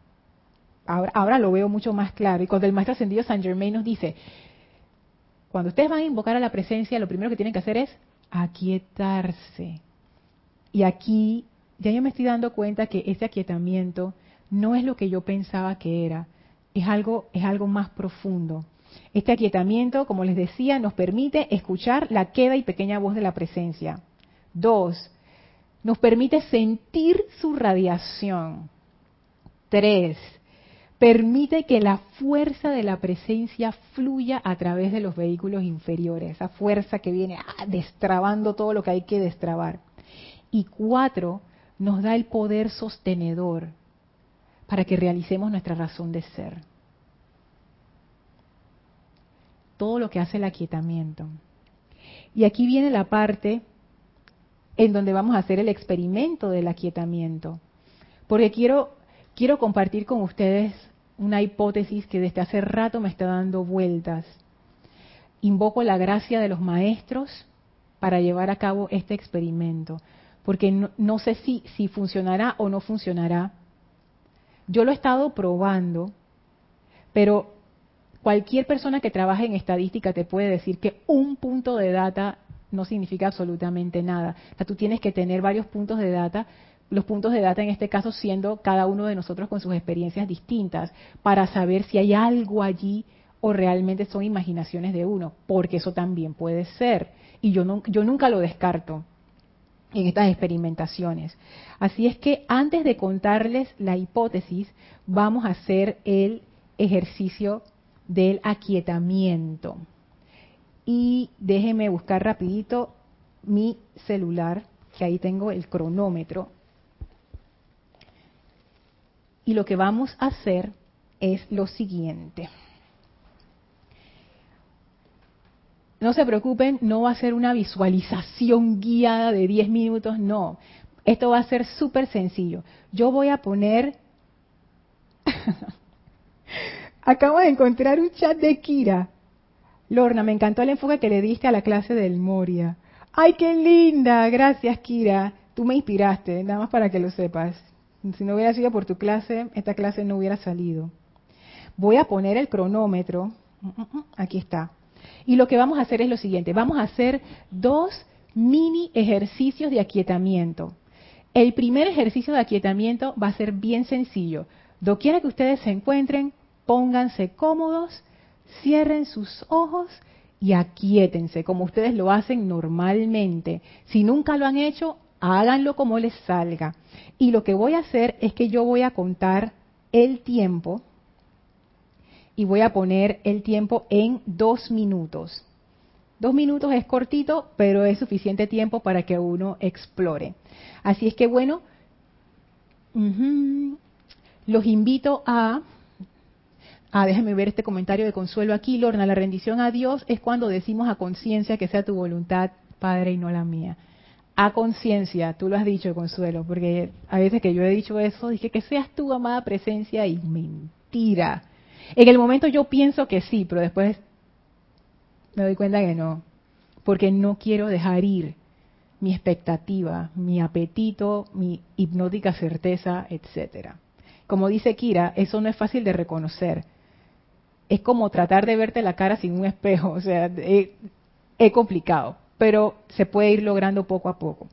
ahora, lo veo mucho más claro. Y cuando el maestro ascendido San Germain nos dice, cuando ustedes van a invocar a la presencia, lo primero que tienen que hacer es aquietarse. Y aquí ya yo me estoy dando cuenta que ese aquietamiento no es lo que yo pensaba que era, es algo, es algo más profundo. Este aquietamiento, como les decía, nos permite escuchar la queda y pequeña voz de la presencia. Dos, nos permite sentir su radiación. Tres, permite que la fuerza de la presencia fluya a través de los vehículos inferiores, esa fuerza que viene ah, destrabando todo lo que hay que destrabar. Y cuatro, nos da el poder sostenedor para que realicemos nuestra razón de ser. Todo lo que hace el aquietamiento. Y aquí viene la parte en donde vamos a hacer el experimento del aquietamiento. Porque quiero, quiero compartir con ustedes una hipótesis que desde hace rato me está dando vueltas. Invoco la gracia de los maestros para llevar a cabo este experimento, porque no, no sé si, si funcionará o no funcionará. Yo lo he estado probando, pero cualquier persona que trabaje en estadística te puede decir que un punto de data no significa absolutamente nada. O sea, tú tienes que tener varios puntos de data los puntos de data en este caso siendo cada uno de nosotros con sus experiencias distintas, para saber si hay algo allí o realmente son imaginaciones de uno, porque eso también puede ser. Y yo, yo nunca lo descarto en estas experimentaciones. Así es que antes de contarles la hipótesis, vamos a hacer el ejercicio del aquietamiento. Y déjenme buscar rapidito mi celular, que ahí tengo el cronómetro. Y lo que vamos a hacer es lo siguiente. No se preocupen, no va a ser una visualización guiada de 10 minutos, no. Esto va a ser súper sencillo. Yo voy a poner... <laughs> Acabo de encontrar un chat de Kira. Lorna, me encantó el enfoque que le diste a la clase del Moria. ¡Ay, qué linda! Gracias, Kira. Tú me inspiraste, nada más para que lo sepas. Si no hubiera sido por tu clase, esta clase no hubiera salido. Voy a poner el cronómetro. Mm, mm, mm, aquí está. Y lo que vamos a hacer es lo siguiente, vamos a hacer dos mini ejercicios de aquietamiento. El primer ejercicio de aquietamiento va a ser bien sencillo. Doquiera que ustedes se encuentren, pónganse cómodos, cierren sus ojos y aquietense como ustedes lo hacen normalmente. Si nunca lo han hecho, háganlo como les salga. Y lo que voy a hacer es que yo voy a contar el tiempo y voy a poner el tiempo en dos minutos. Dos minutos es cortito, pero es suficiente tiempo para que uno explore. Así es que bueno, los invito a... Ah, déjenme ver este comentario de consuelo aquí, Lorna. La rendición a Dios es cuando decimos a conciencia que sea tu voluntad, Padre, y no la mía. A conciencia, tú lo has dicho, Consuelo, porque a veces que yo he dicho eso, dije que seas tu amada presencia y mentira. En el momento yo pienso que sí, pero después me doy cuenta que no, porque no quiero dejar ir mi expectativa, mi apetito, mi hipnótica certeza, etcétera. Como dice Kira, eso no es fácil de reconocer. Es como tratar de verte la cara sin un espejo, o sea, es, complicado, pero se puede ir logrando poco a poco.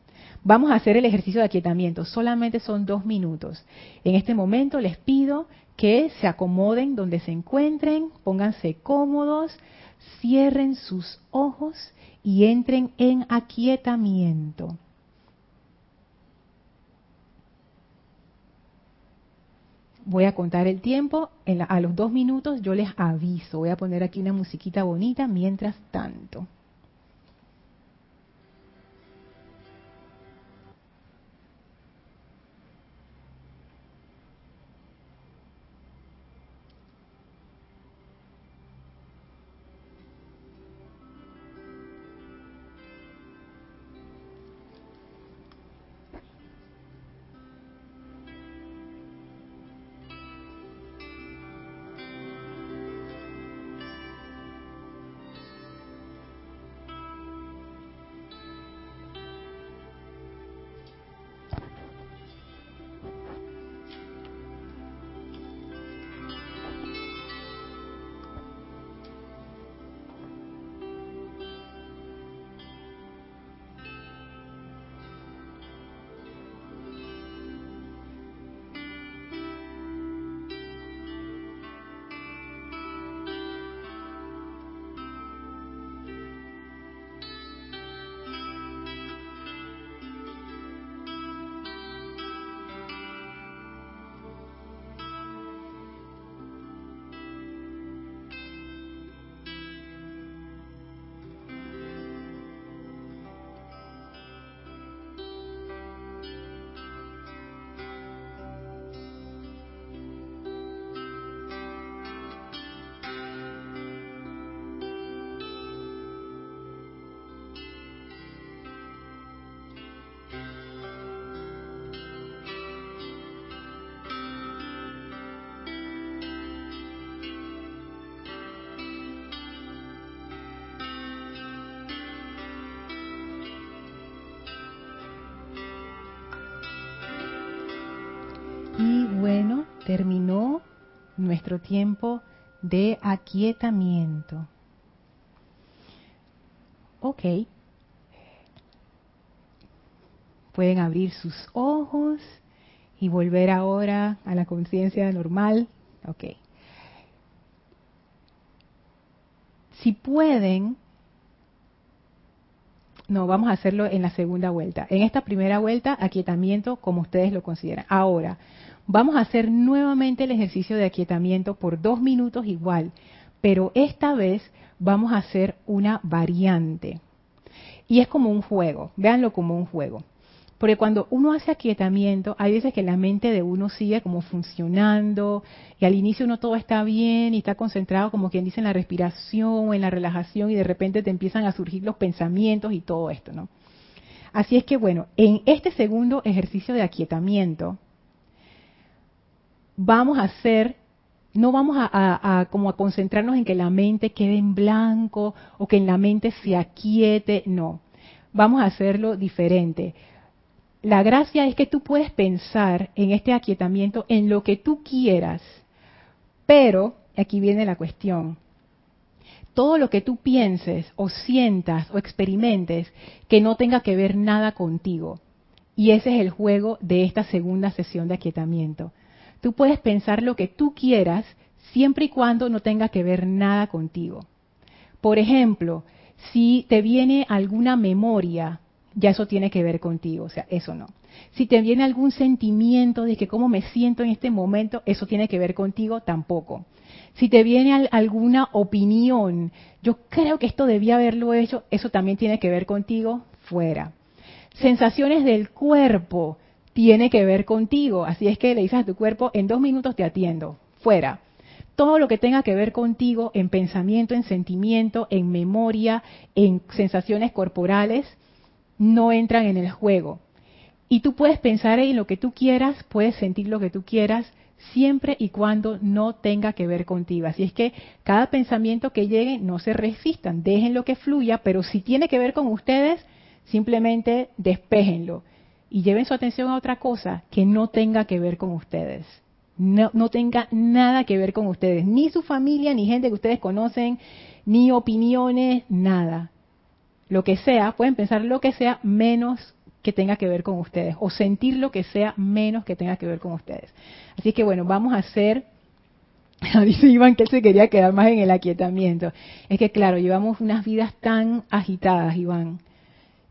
Vamos a hacer el ejercicio de aquietamiento, solamente son dos minutos. En este momento les pido que se acomoden donde se encuentren, pónganse cómodos, cierren sus ojos y entren en aquietamiento. Voy a contar el tiempo, a los dos minutos yo les aviso, voy a poner aquí una musiquita bonita mientras tanto. Bueno, terminó nuestro tiempo de aquietamiento. Ok. Pueden abrir sus ojos y volver ahora a la conciencia normal. Ok. Si pueden, no, vamos a hacerlo en la segunda vuelta. En esta primera vuelta, aquietamiento como ustedes lo consideran. Ahora, vamos a hacer nuevamente el ejercicio de aquietamiento por dos minutos igual, pero esta vez vamos a hacer una variante. Y es como un juego, véanlo como un juego. Porque cuando uno hace aquietamiento, hay veces que la mente de uno sigue como funcionando y al inicio uno todo está bien y está concentrado como quien dice en la respiración en la relajación y de repente te empiezan a surgir los pensamientos y todo esto, ¿no? Así es que bueno, en este segundo ejercicio de aquietamiento vamos a hacer no vamos a, como a concentrarnos en que la mente quede en blanco o que en la mente se aquiete, no. Vamos a hacerlo diferente la gracia es que tú puedes pensar en este aquietamiento en lo que tú quieras, pero aquí viene la cuestión. Todo lo que tú pienses o sientas o experimentes que no tenga que ver nada contigo. Y ese es el juego de esta segunda sesión de aquietamiento. Tú puedes pensar lo que tú quieras siempre y cuando no tenga que ver nada contigo. Por ejemplo, si te viene alguna memoria ya eso tiene que ver contigo, o sea, eso no. Si te viene algún sentimiento de que cómo me siento en este momento, eso tiene que ver contigo, tampoco. Si te viene alguna opinión, yo creo que esto debía haberlo hecho, eso también tiene que ver contigo, fuera. Sensaciones del cuerpo, tiene que ver contigo, así es que le dices a tu cuerpo, en dos minutos te atiendo, fuera. Todo lo que tenga que ver contigo en pensamiento, en sentimiento, en memoria, en sensaciones corporales, no entran en el juego. Y tú puedes pensar en lo que tú quieras, puedes sentir lo que tú quieras, siempre y cuando no tenga que ver contigo. Así es que cada pensamiento que llegue, no se resistan, déjenlo que fluya, pero si tiene que ver con ustedes, simplemente despéjenlo y lleven su atención a otra cosa que no tenga que ver con ustedes. No, no tenga nada que ver con ustedes, ni su familia, ni gente que ustedes conocen, ni opiniones, nada lo que sea, pueden pensar lo que sea menos que tenga que ver con ustedes o sentir lo que sea menos que tenga que ver con ustedes. Así que bueno, vamos a hacer, <laughs> dice Iván que él se quería quedar más en el aquietamiento. Es que claro, llevamos unas vidas tan agitadas, Iván,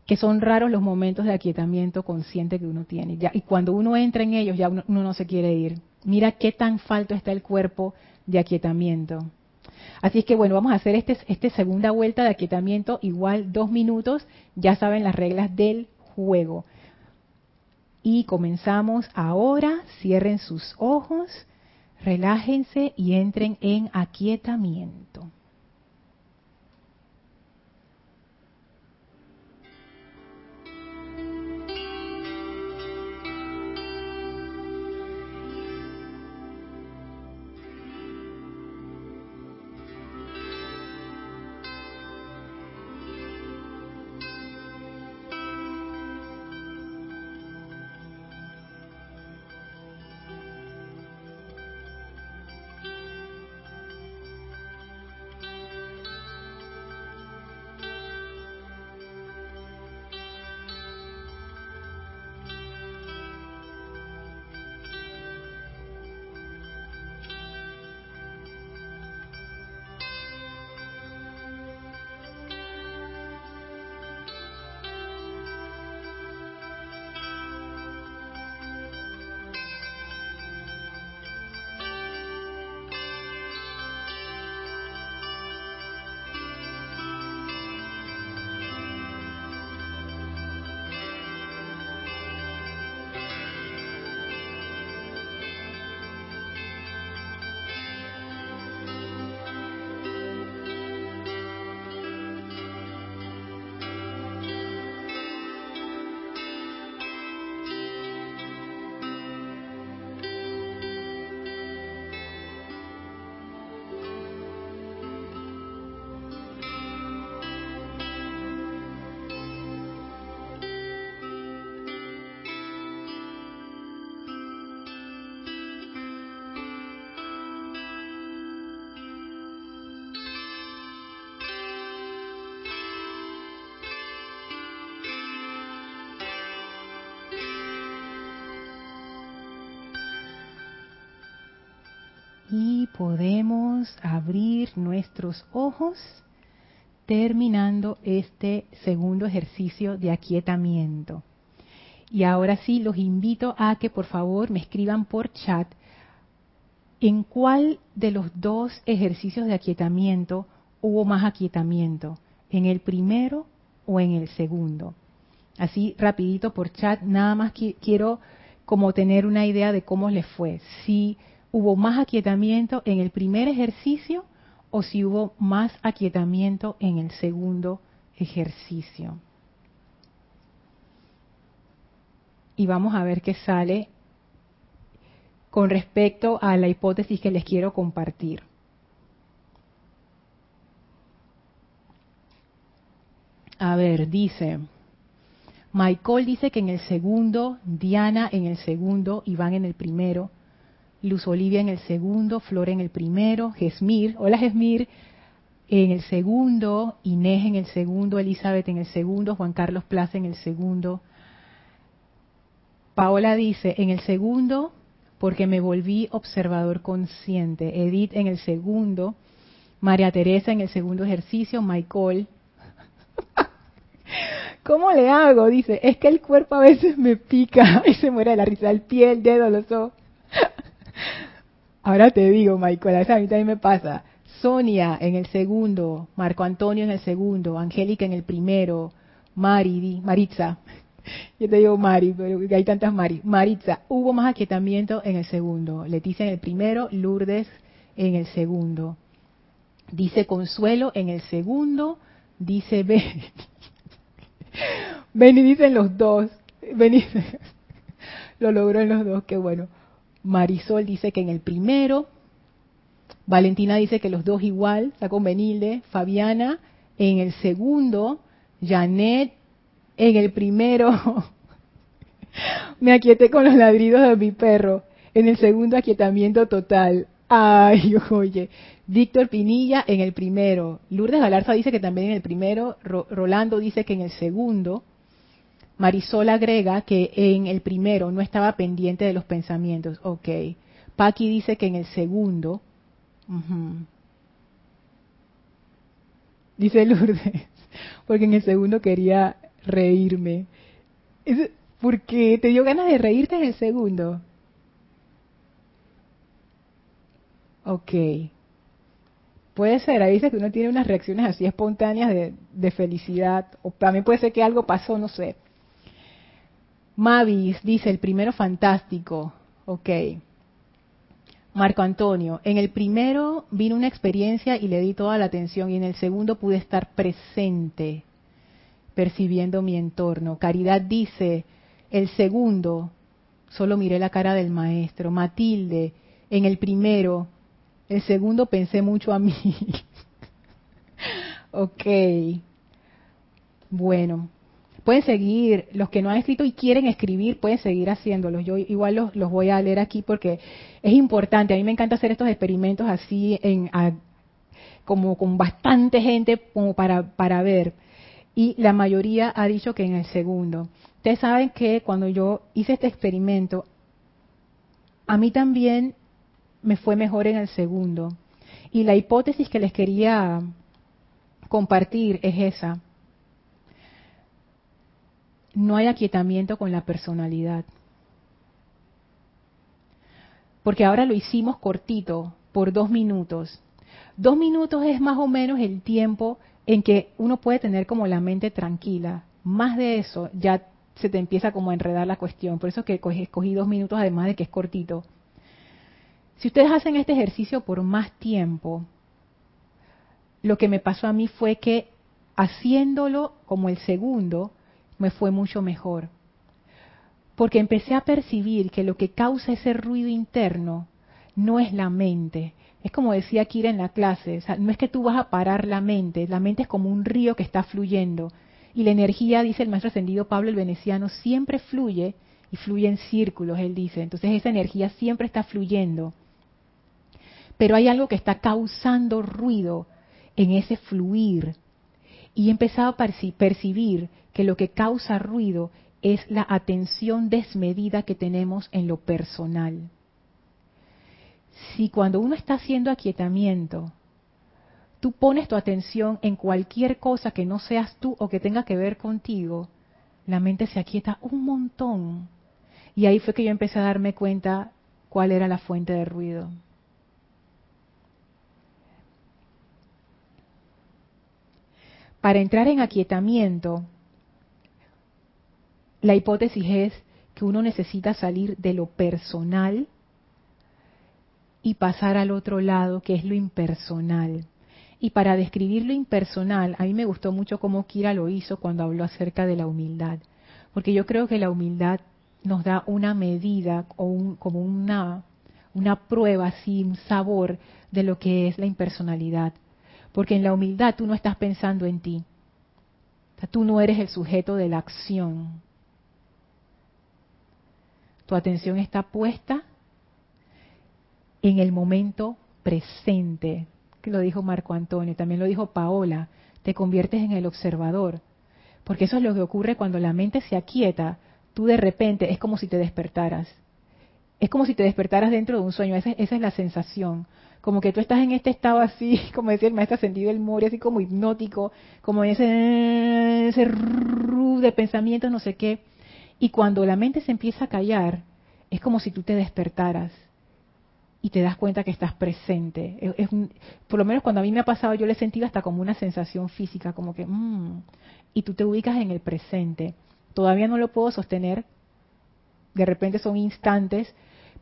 que son raros los momentos de aquietamiento consciente que uno tiene. Ya, y cuando uno entra en ellos, ya uno no se quiere ir. Mira qué tan falto está el cuerpo de aquietamiento. Así es que bueno, vamos a hacer esta este segunda vuelta de aquietamiento, igual dos minutos, ya saben las reglas del juego. Y comenzamos ahora, cierren sus ojos, relájense y entren en aquietamiento. Y podemos abrir nuestros ojos terminando este segundo ejercicio de aquietamiento. Y ahora sí, los invito a que por favor me escriban por chat en cuál de los dos ejercicios de aquietamiento hubo más aquietamiento, en el primero o en el segundo. Así rapidito por chat, nada más quiero como tener una idea de cómo les fue. Si hubo más aquietamiento en el primer ejercicio o si hubo más aquietamiento en el segundo ejercicio. Y vamos a ver qué sale con respecto a la hipótesis que les quiero compartir. A ver, dice, Michael dice que en el segundo, Diana en el segundo, Iván en el primero, Luz Olivia en el segundo, Flor en el primero, Gesmir, hola Gesmir, en el segundo, Inés en el segundo, Elizabeth en el segundo, Juan Carlos Plaza en el segundo. Paola dice, en el segundo, porque me volví observador consciente. Edith en el segundo, María Teresa en el segundo ejercicio, Michael. <laughs> ¿Cómo le hago? Dice, es que el cuerpo a veces me pica <laughs> y se muere de la risa, el pie, el dedo, los ojos. Ahora te digo, Michael, a mí también me pasa. Sonia en el segundo, Marco Antonio en el segundo, Angélica en el primero, Mari, Maritza. <laughs> Yo te digo Mari, pero hay tantas Mari. Maritza, hubo más aquietamiento en el segundo. Leticia en el primero, Lourdes en el segundo. Dice Consuelo en el segundo, dice Ben. <laughs> Benny dice en los dos. Benny <laughs> lo logró en los dos, qué bueno. Marisol dice que en el primero, Valentina dice que los dos igual, sacó Benilde, Fabiana en el segundo, Janet en el primero, <laughs> me aquieté con los ladridos de mi perro, en el segundo aquietamiento total. Ay, <laughs> oye, Víctor Pinilla en el primero, Lourdes Galarza dice que también en el primero, Rolando dice que en el segundo, Marisol agrega que en el primero no estaba pendiente de los pensamientos. Ok. Paqui dice que en el segundo. Dice Lourdes, <laughs> porque en el segundo quería reírme. ¿Por qué? ¿Te dio ganas de reírte en el segundo? Ok. Puede ser, ahí dice que uno tiene unas reacciones así espontáneas de, de felicidad, o también puede ser que algo pasó, no sé. Mavis dice, el primero fantástico. Ok. Marco Antonio, en el primero vino una experiencia y le di toda la atención y en el segundo pude estar presente, percibiendo mi entorno. Caridad dice, el segundo, solo miré la cara del maestro. Matilde, en el primero, el segundo pensé mucho a mí. <laughs> ok. Bueno, Pueden seguir, los que no han escrito y quieren escribir, pueden seguir haciéndolos. Yo igual los, voy a leer aquí porque es importante. A mí me encanta hacer estos experimentos así, en, como con bastante gente, como para, para ver. Y la mayoría ha dicho que en el segundo. Ustedes saben que cuando yo hice este experimento, a mí también me fue mejor en el segundo. Y la hipótesis que les quería compartir es esa no hay aquietamiento con la personalidad. Porque ahora lo hicimos cortito, por dos minutos. Dos minutos es más o menos el tiempo en que uno puede tener como la mente tranquila. Más de eso ya se te empieza como a enredar la cuestión. Por eso que escogí dos minutos, además de que es cortito. Si ustedes hacen este ejercicio por más tiempo, lo que me pasó a mí fue que haciéndolo como el segundo, me fue mucho mejor. Porque empecé a percibir que lo que causa ese ruido interno no es la mente. Es como decía Kira en la clase, no es que tú vas a parar la mente, la mente es como un río que está fluyendo. Y la energía, dice el maestro ascendido Pablo el Veneciano, siempre fluye y fluye en círculos, él dice. Entonces esa energía siempre está fluyendo. Pero hay algo que está causando ruido en ese fluir. Y he empezado a percibir que lo que causa ruido es la atención desmedida que tenemos en lo personal. si cuando uno está haciendo aquietamiento, tú pones tu atención en cualquier cosa que no seas tú o que tenga que ver contigo, la mente se aquieta un montón. Y ahí fue que yo empecé a darme cuenta cuál era la fuente de ruido. Para entrar en aquietamiento, la hipótesis es que uno necesita salir de lo personal y pasar al otro lado, que es lo impersonal. Y para describir lo impersonal, a mí me gustó mucho cómo Kira lo hizo cuando habló acerca de la humildad, porque yo creo que la humildad nos da una medida o como una, una prueba, así, un sabor de lo que es la impersonalidad. Porque en la humildad tú no estás pensando en ti. tú no eres el sujeto de la acción. Tu atención está puesta en el momento presente. Que lo dijo Marco Antonio, también lo dijo Paola. Te conviertes en el observador. Porque eso es lo que ocurre cuando la mente se aquieta. Tú de repente es como si te despertaras. Es como si te despertaras dentro de un sueño. Esa, esa es la sensación como que tú estás en este estado así, <laughs> como decía el maestro sentido del Mori, así como hipnótico, como ese, ese de pensamientos, no sé qué. Y cuando la mente se empieza a callar, es como si tú te despertaras y te das cuenta que estás presente. Es, por lo menos cuando a mí me ha pasado, yo le he sentido hasta como una sensación física, como que, mmm, y tú te ubicas en el presente. Todavía no lo puedo sostener, de repente son instantes,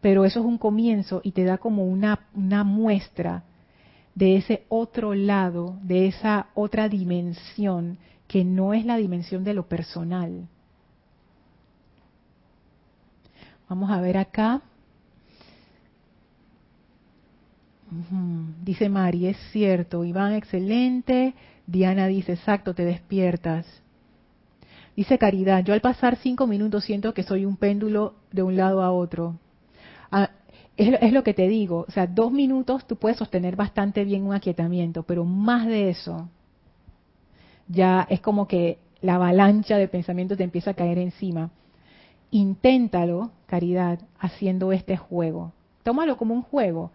pero eso es un comienzo y te da como una muestra de ese otro lado, de esa otra dimensión que no es la dimensión de lo personal. Vamos a ver acá. Dice Mari, es cierto. Iván, excelente. Diana dice, exacto, te despiertas. Dice Caridad, yo al pasar cinco minutos siento que soy un péndulo de un lado a otro. Ah, es, lo que te digo, o sea, dos minutos tú puedes sostener bastante bien un aquietamiento, pero más de eso, ya es como que la avalancha de pensamiento te empieza a caer encima. Inténtalo, caridad, haciendo este juego. Tómalo como un juego.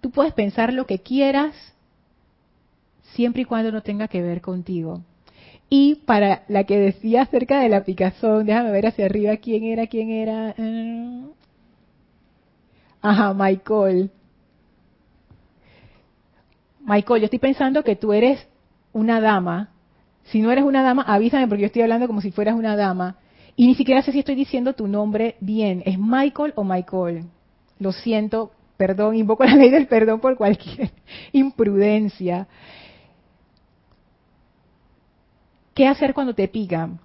Tú puedes pensar lo que quieras, siempre y cuando no tenga que ver contigo. Y para la que decía acerca de la picazón, déjame ver hacia arriba quién era, quién era. Mm, Ajá, Michael. Michael, yo estoy pensando que tú eres una dama. Si no eres una dama, avísame porque yo estoy hablando como si fueras una dama. Y ni siquiera sé si estoy diciendo tu nombre bien. ¿Es Michael o Michael? Lo siento, perdón, invoco la ley del perdón por cualquier <laughs> imprudencia. ¿Qué hacer cuando te pican?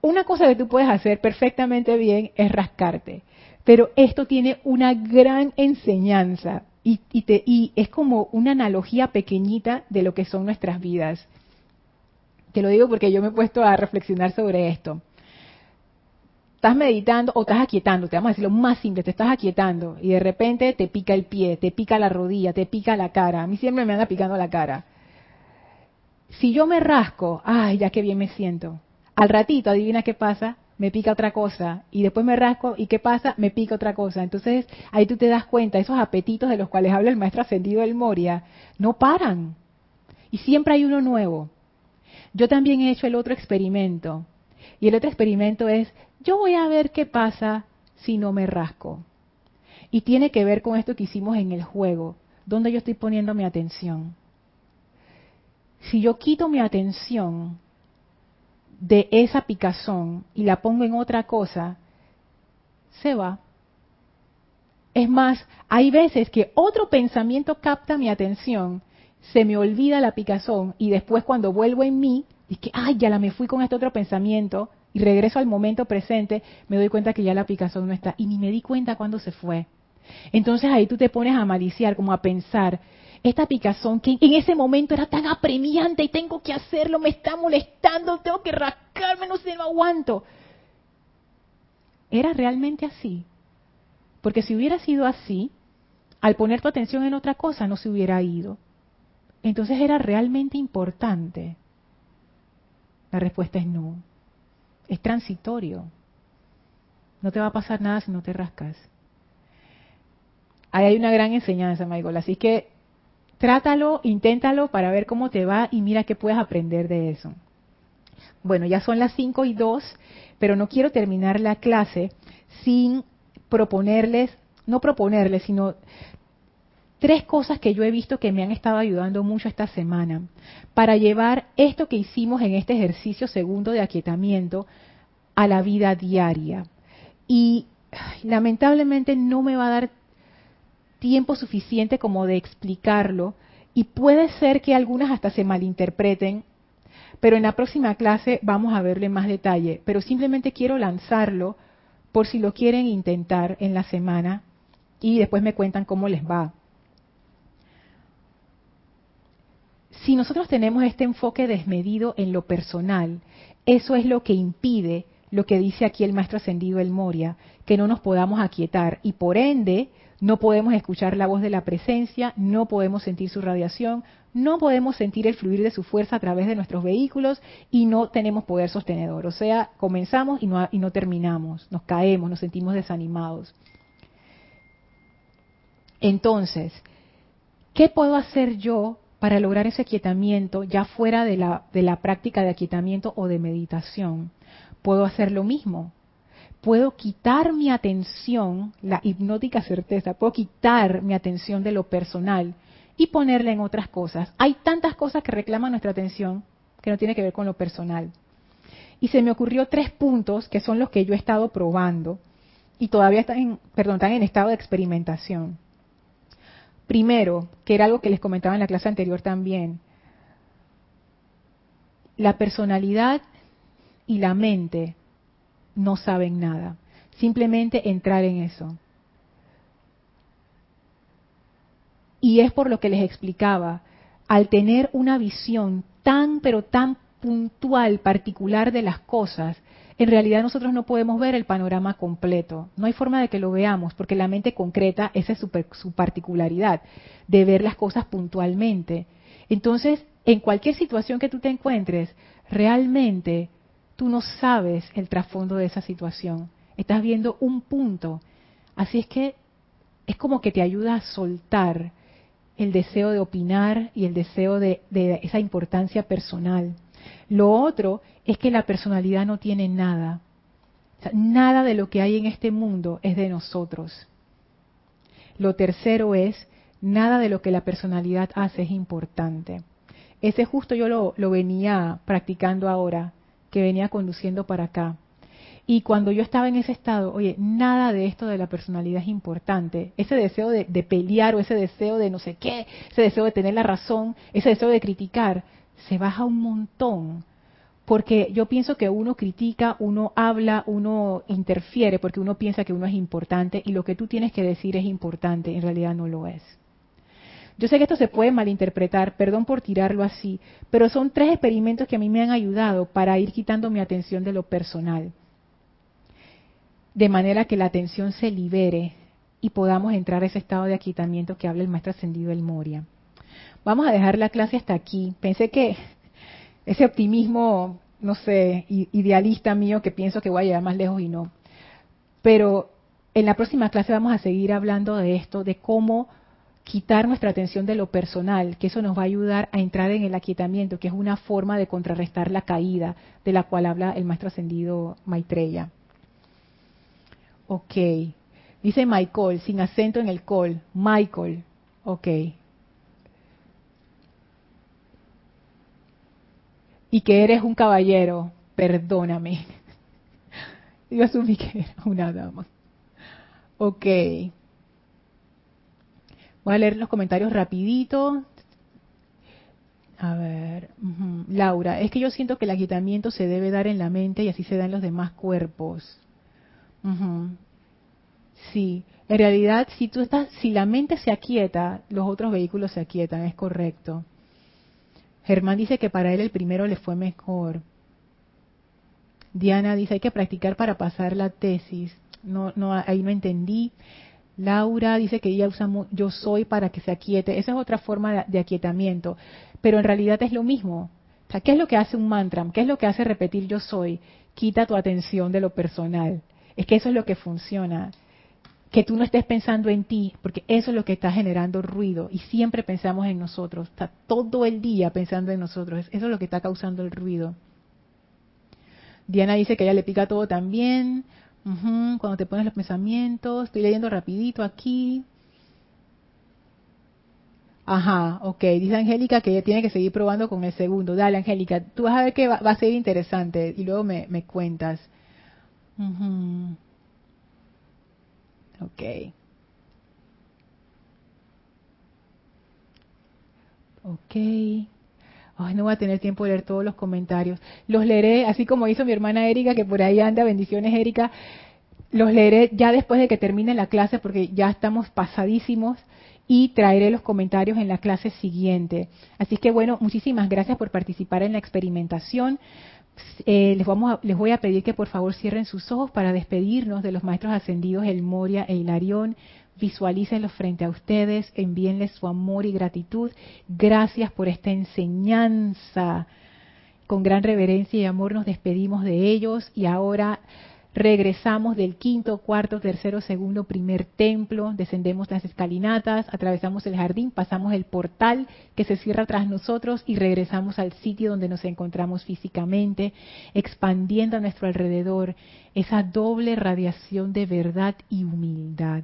Una cosa que tú puedes hacer perfectamente bien es rascarte. Pero esto tiene una gran enseñanza y, es como una analogía pequeñita de lo que son nuestras vidas. Te lo digo porque yo me he puesto a reflexionar sobre esto. Estás meditando o estás aquietando, te vamos a decir lo más simple, te estás aquietando y de repente te pica el pie, te pica la rodilla, te pica la cara. A mí siempre me anda picando la cara. Si yo me rasco, ay, ya qué bien me siento. Al ratito, adivina qué pasa, me pica otra cosa y después me rasco y qué pasa, me pica otra cosa. Entonces ahí tú te das cuenta, esos apetitos de los cuales habla el maestro ascendido del Moria, no paran. Y siempre hay uno nuevo. Yo también he hecho el otro experimento. Y el otro experimento es, yo voy a ver qué pasa si no me rasco. Y tiene que ver con esto que hicimos en el juego, donde yo estoy poniendo mi atención. Si yo quito mi atención de esa picazón y la pongo en otra cosa, se va. Es más, hay veces que otro pensamiento capta mi atención, se me olvida la picazón y después cuando vuelvo en mí, es que, ay, ya la me fui con este otro pensamiento y regreso al momento presente, me doy cuenta que ya la picazón no está y ni me di cuenta cuando se fue. Entonces ahí tú te pones a maliciar, como a pensar, esta picazón que en ese momento era tan apremiante y tengo que hacerlo, me está molestando, tengo que rascarme, no sé, no aguanto. ¿Era realmente así? Porque si hubiera sido así, al poner tu atención en otra cosa no se hubiera ido. Entonces era realmente importante. La respuesta es no. Es transitorio. No te va a pasar nada si no te rascas. Ahí hay una gran enseñanza, Michael. Así que trátalo, inténtalo para ver cómo te va y mira qué puedes aprender de eso. Bueno, ya son las 5 y 2, pero no quiero terminar la clase sin proponerles, no proponerles, sino tres cosas que yo he visto que me han estado ayudando mucho esta semana para llevar esto que hicimos en este ejercicio segundo de aquietamiento a la vida diaria. Y lamentablemente no me va a dar tiempo suficiente como de explicarlo y puede ser que algunas hasta se malinterpreten, pero en la próxima clase vamos a verlo en más detalle, pero simplemente quiero lanzarlo por si lo quieren intentar en la semana y después me cuentan cómo les va. Si nosotros tenemos este enfoque desmedido en lo personal, eso es lo que impide lo que dice aquí el maestro ascendido El Moria, que no nos podamos aquietar y por ende no podemos escuchar la voz de la presencia, no podemos sentir su radiación, no podemos sentir el fluir de su fuerza a través de nuestros vehículos y no tenemos poder sostenedor. O sea, comenzamos y no, y no terminamos, nos caemos, nos sentimos desanimados. Entonces, ¿qué puedo hacer yo para lograr ese aquietamiento ya fuera de la, de la práctica de aquietamiento o de meditación. Puedo hacer lo mismo. Puedo quitar mi atención, la hipnótica certeza, puedo quitar mi atención de lo personal y ponerla en otras cosas. Hay tantas cosas que reclaman nuestra atención que no tiene que ver con lo personal. Y se me ocurrió tres puntos que son los que yo he estado probando y todavía están en, perdón, están en estado de experimentación. Primero, que era algo que les comentaba en la clase anterior también, la personalidad y la mente no saben nada. Simplemente entrar en eso. Y es por lo que les explicaba, al tener una visión tan, pero tan puntual, particular de las cosas, en realidad nosotros no podemos ver el panorama completo. No hay forma de que lo veamos, porque la mente concreta, esa es su, particularidad, de ver las cosas puntualmente. Entonces, en cualquier situación que tú te encuentres, realmente tú no sabes el trasfondo de esa situación. Estás viendo un punto. Así es que es como que te ayuda a soltar el deseo de opinar y el deseo de esa importancia personal. Lo otro es que la personalidad no tiene nada. nada de lo que hay en este mundo es de nosotros. Lo tercero es, nada de lo que la personalidad hace es importante. Ese justo yo lo, venía practicando ahora, que venía conduciendo para acá. Y cuando yo estaba en ese estado, oye, nada de esto de la personalidad es importante. Ese deseo de, de, pelear o ese deseo de no sé qué, ese deseo de tener la razón, ese deseo de criticar, se baja un montón. Porque yo pienso que uno critica, uno habla, uno interfiere porque uno piensa que uno es importante y lo que tú tienes que decir es importante, en realidad no lo es. Yo sé que esto se puede malinterpretar, perdón por tirarlo así, pero son tres experimentos que a mí me han ayudado para ir quitando mi atención de lo personal. De manera que la atención se libere y podamos entrar a ese estado de aquitamiento que habla el maestro ascendido El Moria. Vamos a dejar la clase hasta aquí. Pensé que ese optimismo, no sé, idealista mío que pienso que voy a llegar más lejos y no. Pero en la próxima clase vamos a seguir hablando de esto, de cómo quitar nuestra atención de lo personal, que eso nos va a ayudar a entrar en el aquietamiento, que es una forma de contrarrestar la caída de la cual habla el maestro ascendido Maitreya. Ok. Dice Michael, sin acento en el col. Michael. Ok. Y que eres un caballero, perdóname. Yo asumí que era una dama. Ok. Voy a leer los comentarios rapidito. A ver, Laura, es que yo siento que el agitamiento se debe dar en la mente y así se da en los demás cuerpos. Sí, en realidad, si tú estás, si la mente se aquieta, los otros vehículos se aquietan, es correcto. Germán dice que para él el primero le fue mejor. Diana dice hay que practicar para pasar la tesis. No, no, ahí no entendí. Laura dice que ella usa yo soy para que se aquiete. Esa es otra forma de, aquietamiento. Pero en realidad es lo mismo. O sea, ¿qué es lo que hace un mantra? ¿Qué es lo que hace repetir yo soy? Quita tu atención de lo personal. Es que eso es lo que funciona. Que tú no estés pensando en ti, porque eso es lo que está generando ruido y siempre pensamos en nosotros, está todo el día pensando en nosotros, eso es lo que está causando el ruido. Diana dice que ella le pica todo también, cuando te pones los pensamientos, estoy leyendo rapidito aquí. Ajá, ok, dice Angélica que ella tiene que seguir probando con el segundo. Dale, Angélica, tú vas a ver que va, a ser interesante y luego me, me cuentas. Ok. Ok. Ay, no voy a tener tiempo de leer todos los comentarios. Los leeré, así como hizo mi hermana Erika, que por ahí anda. Bendiciones, Erika. Los leeré ya después de que termine la clase, porque ya estamos pasadísimos. Y traeré los comentarios en la clase siguiente. Así que bueno, muchísimas gracias por participar en la experimentación. Eh, les, vamos les voy a pedir que por favor cierren sus ojos para despedirnos de los maestros ascendidos El Moria e Hilarión. Visualícenlos frente a ustedes, envíenles su amor y gratitud. Gracias por esta enseñanza. Con gran reverencia y amor nos despedimos de ellos y ahora regresamos del quinto, cuarto, tercero, segundo, primer templo, descendemos las escalinatas, atravesamos el jardín, pasamos el portal que se cierra tras nosotros y regresamos al sitio donde nos encontramos físicamente, expandiendo a nuestro alrededor esa doble radiación de verdad y humildad.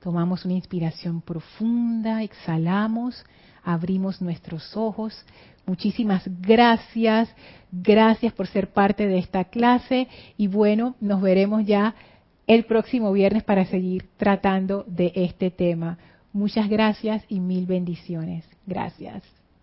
Tomamos una inspiración profunda, exhalamos, abrimos nuestros ojos, Muchísimas gracias, gracias por ser parte de esta clase y bueno, nos veremos ya el próximo viernes para seguir tratando de este tema. Muchas gracias y mil bendiciones. Gracias.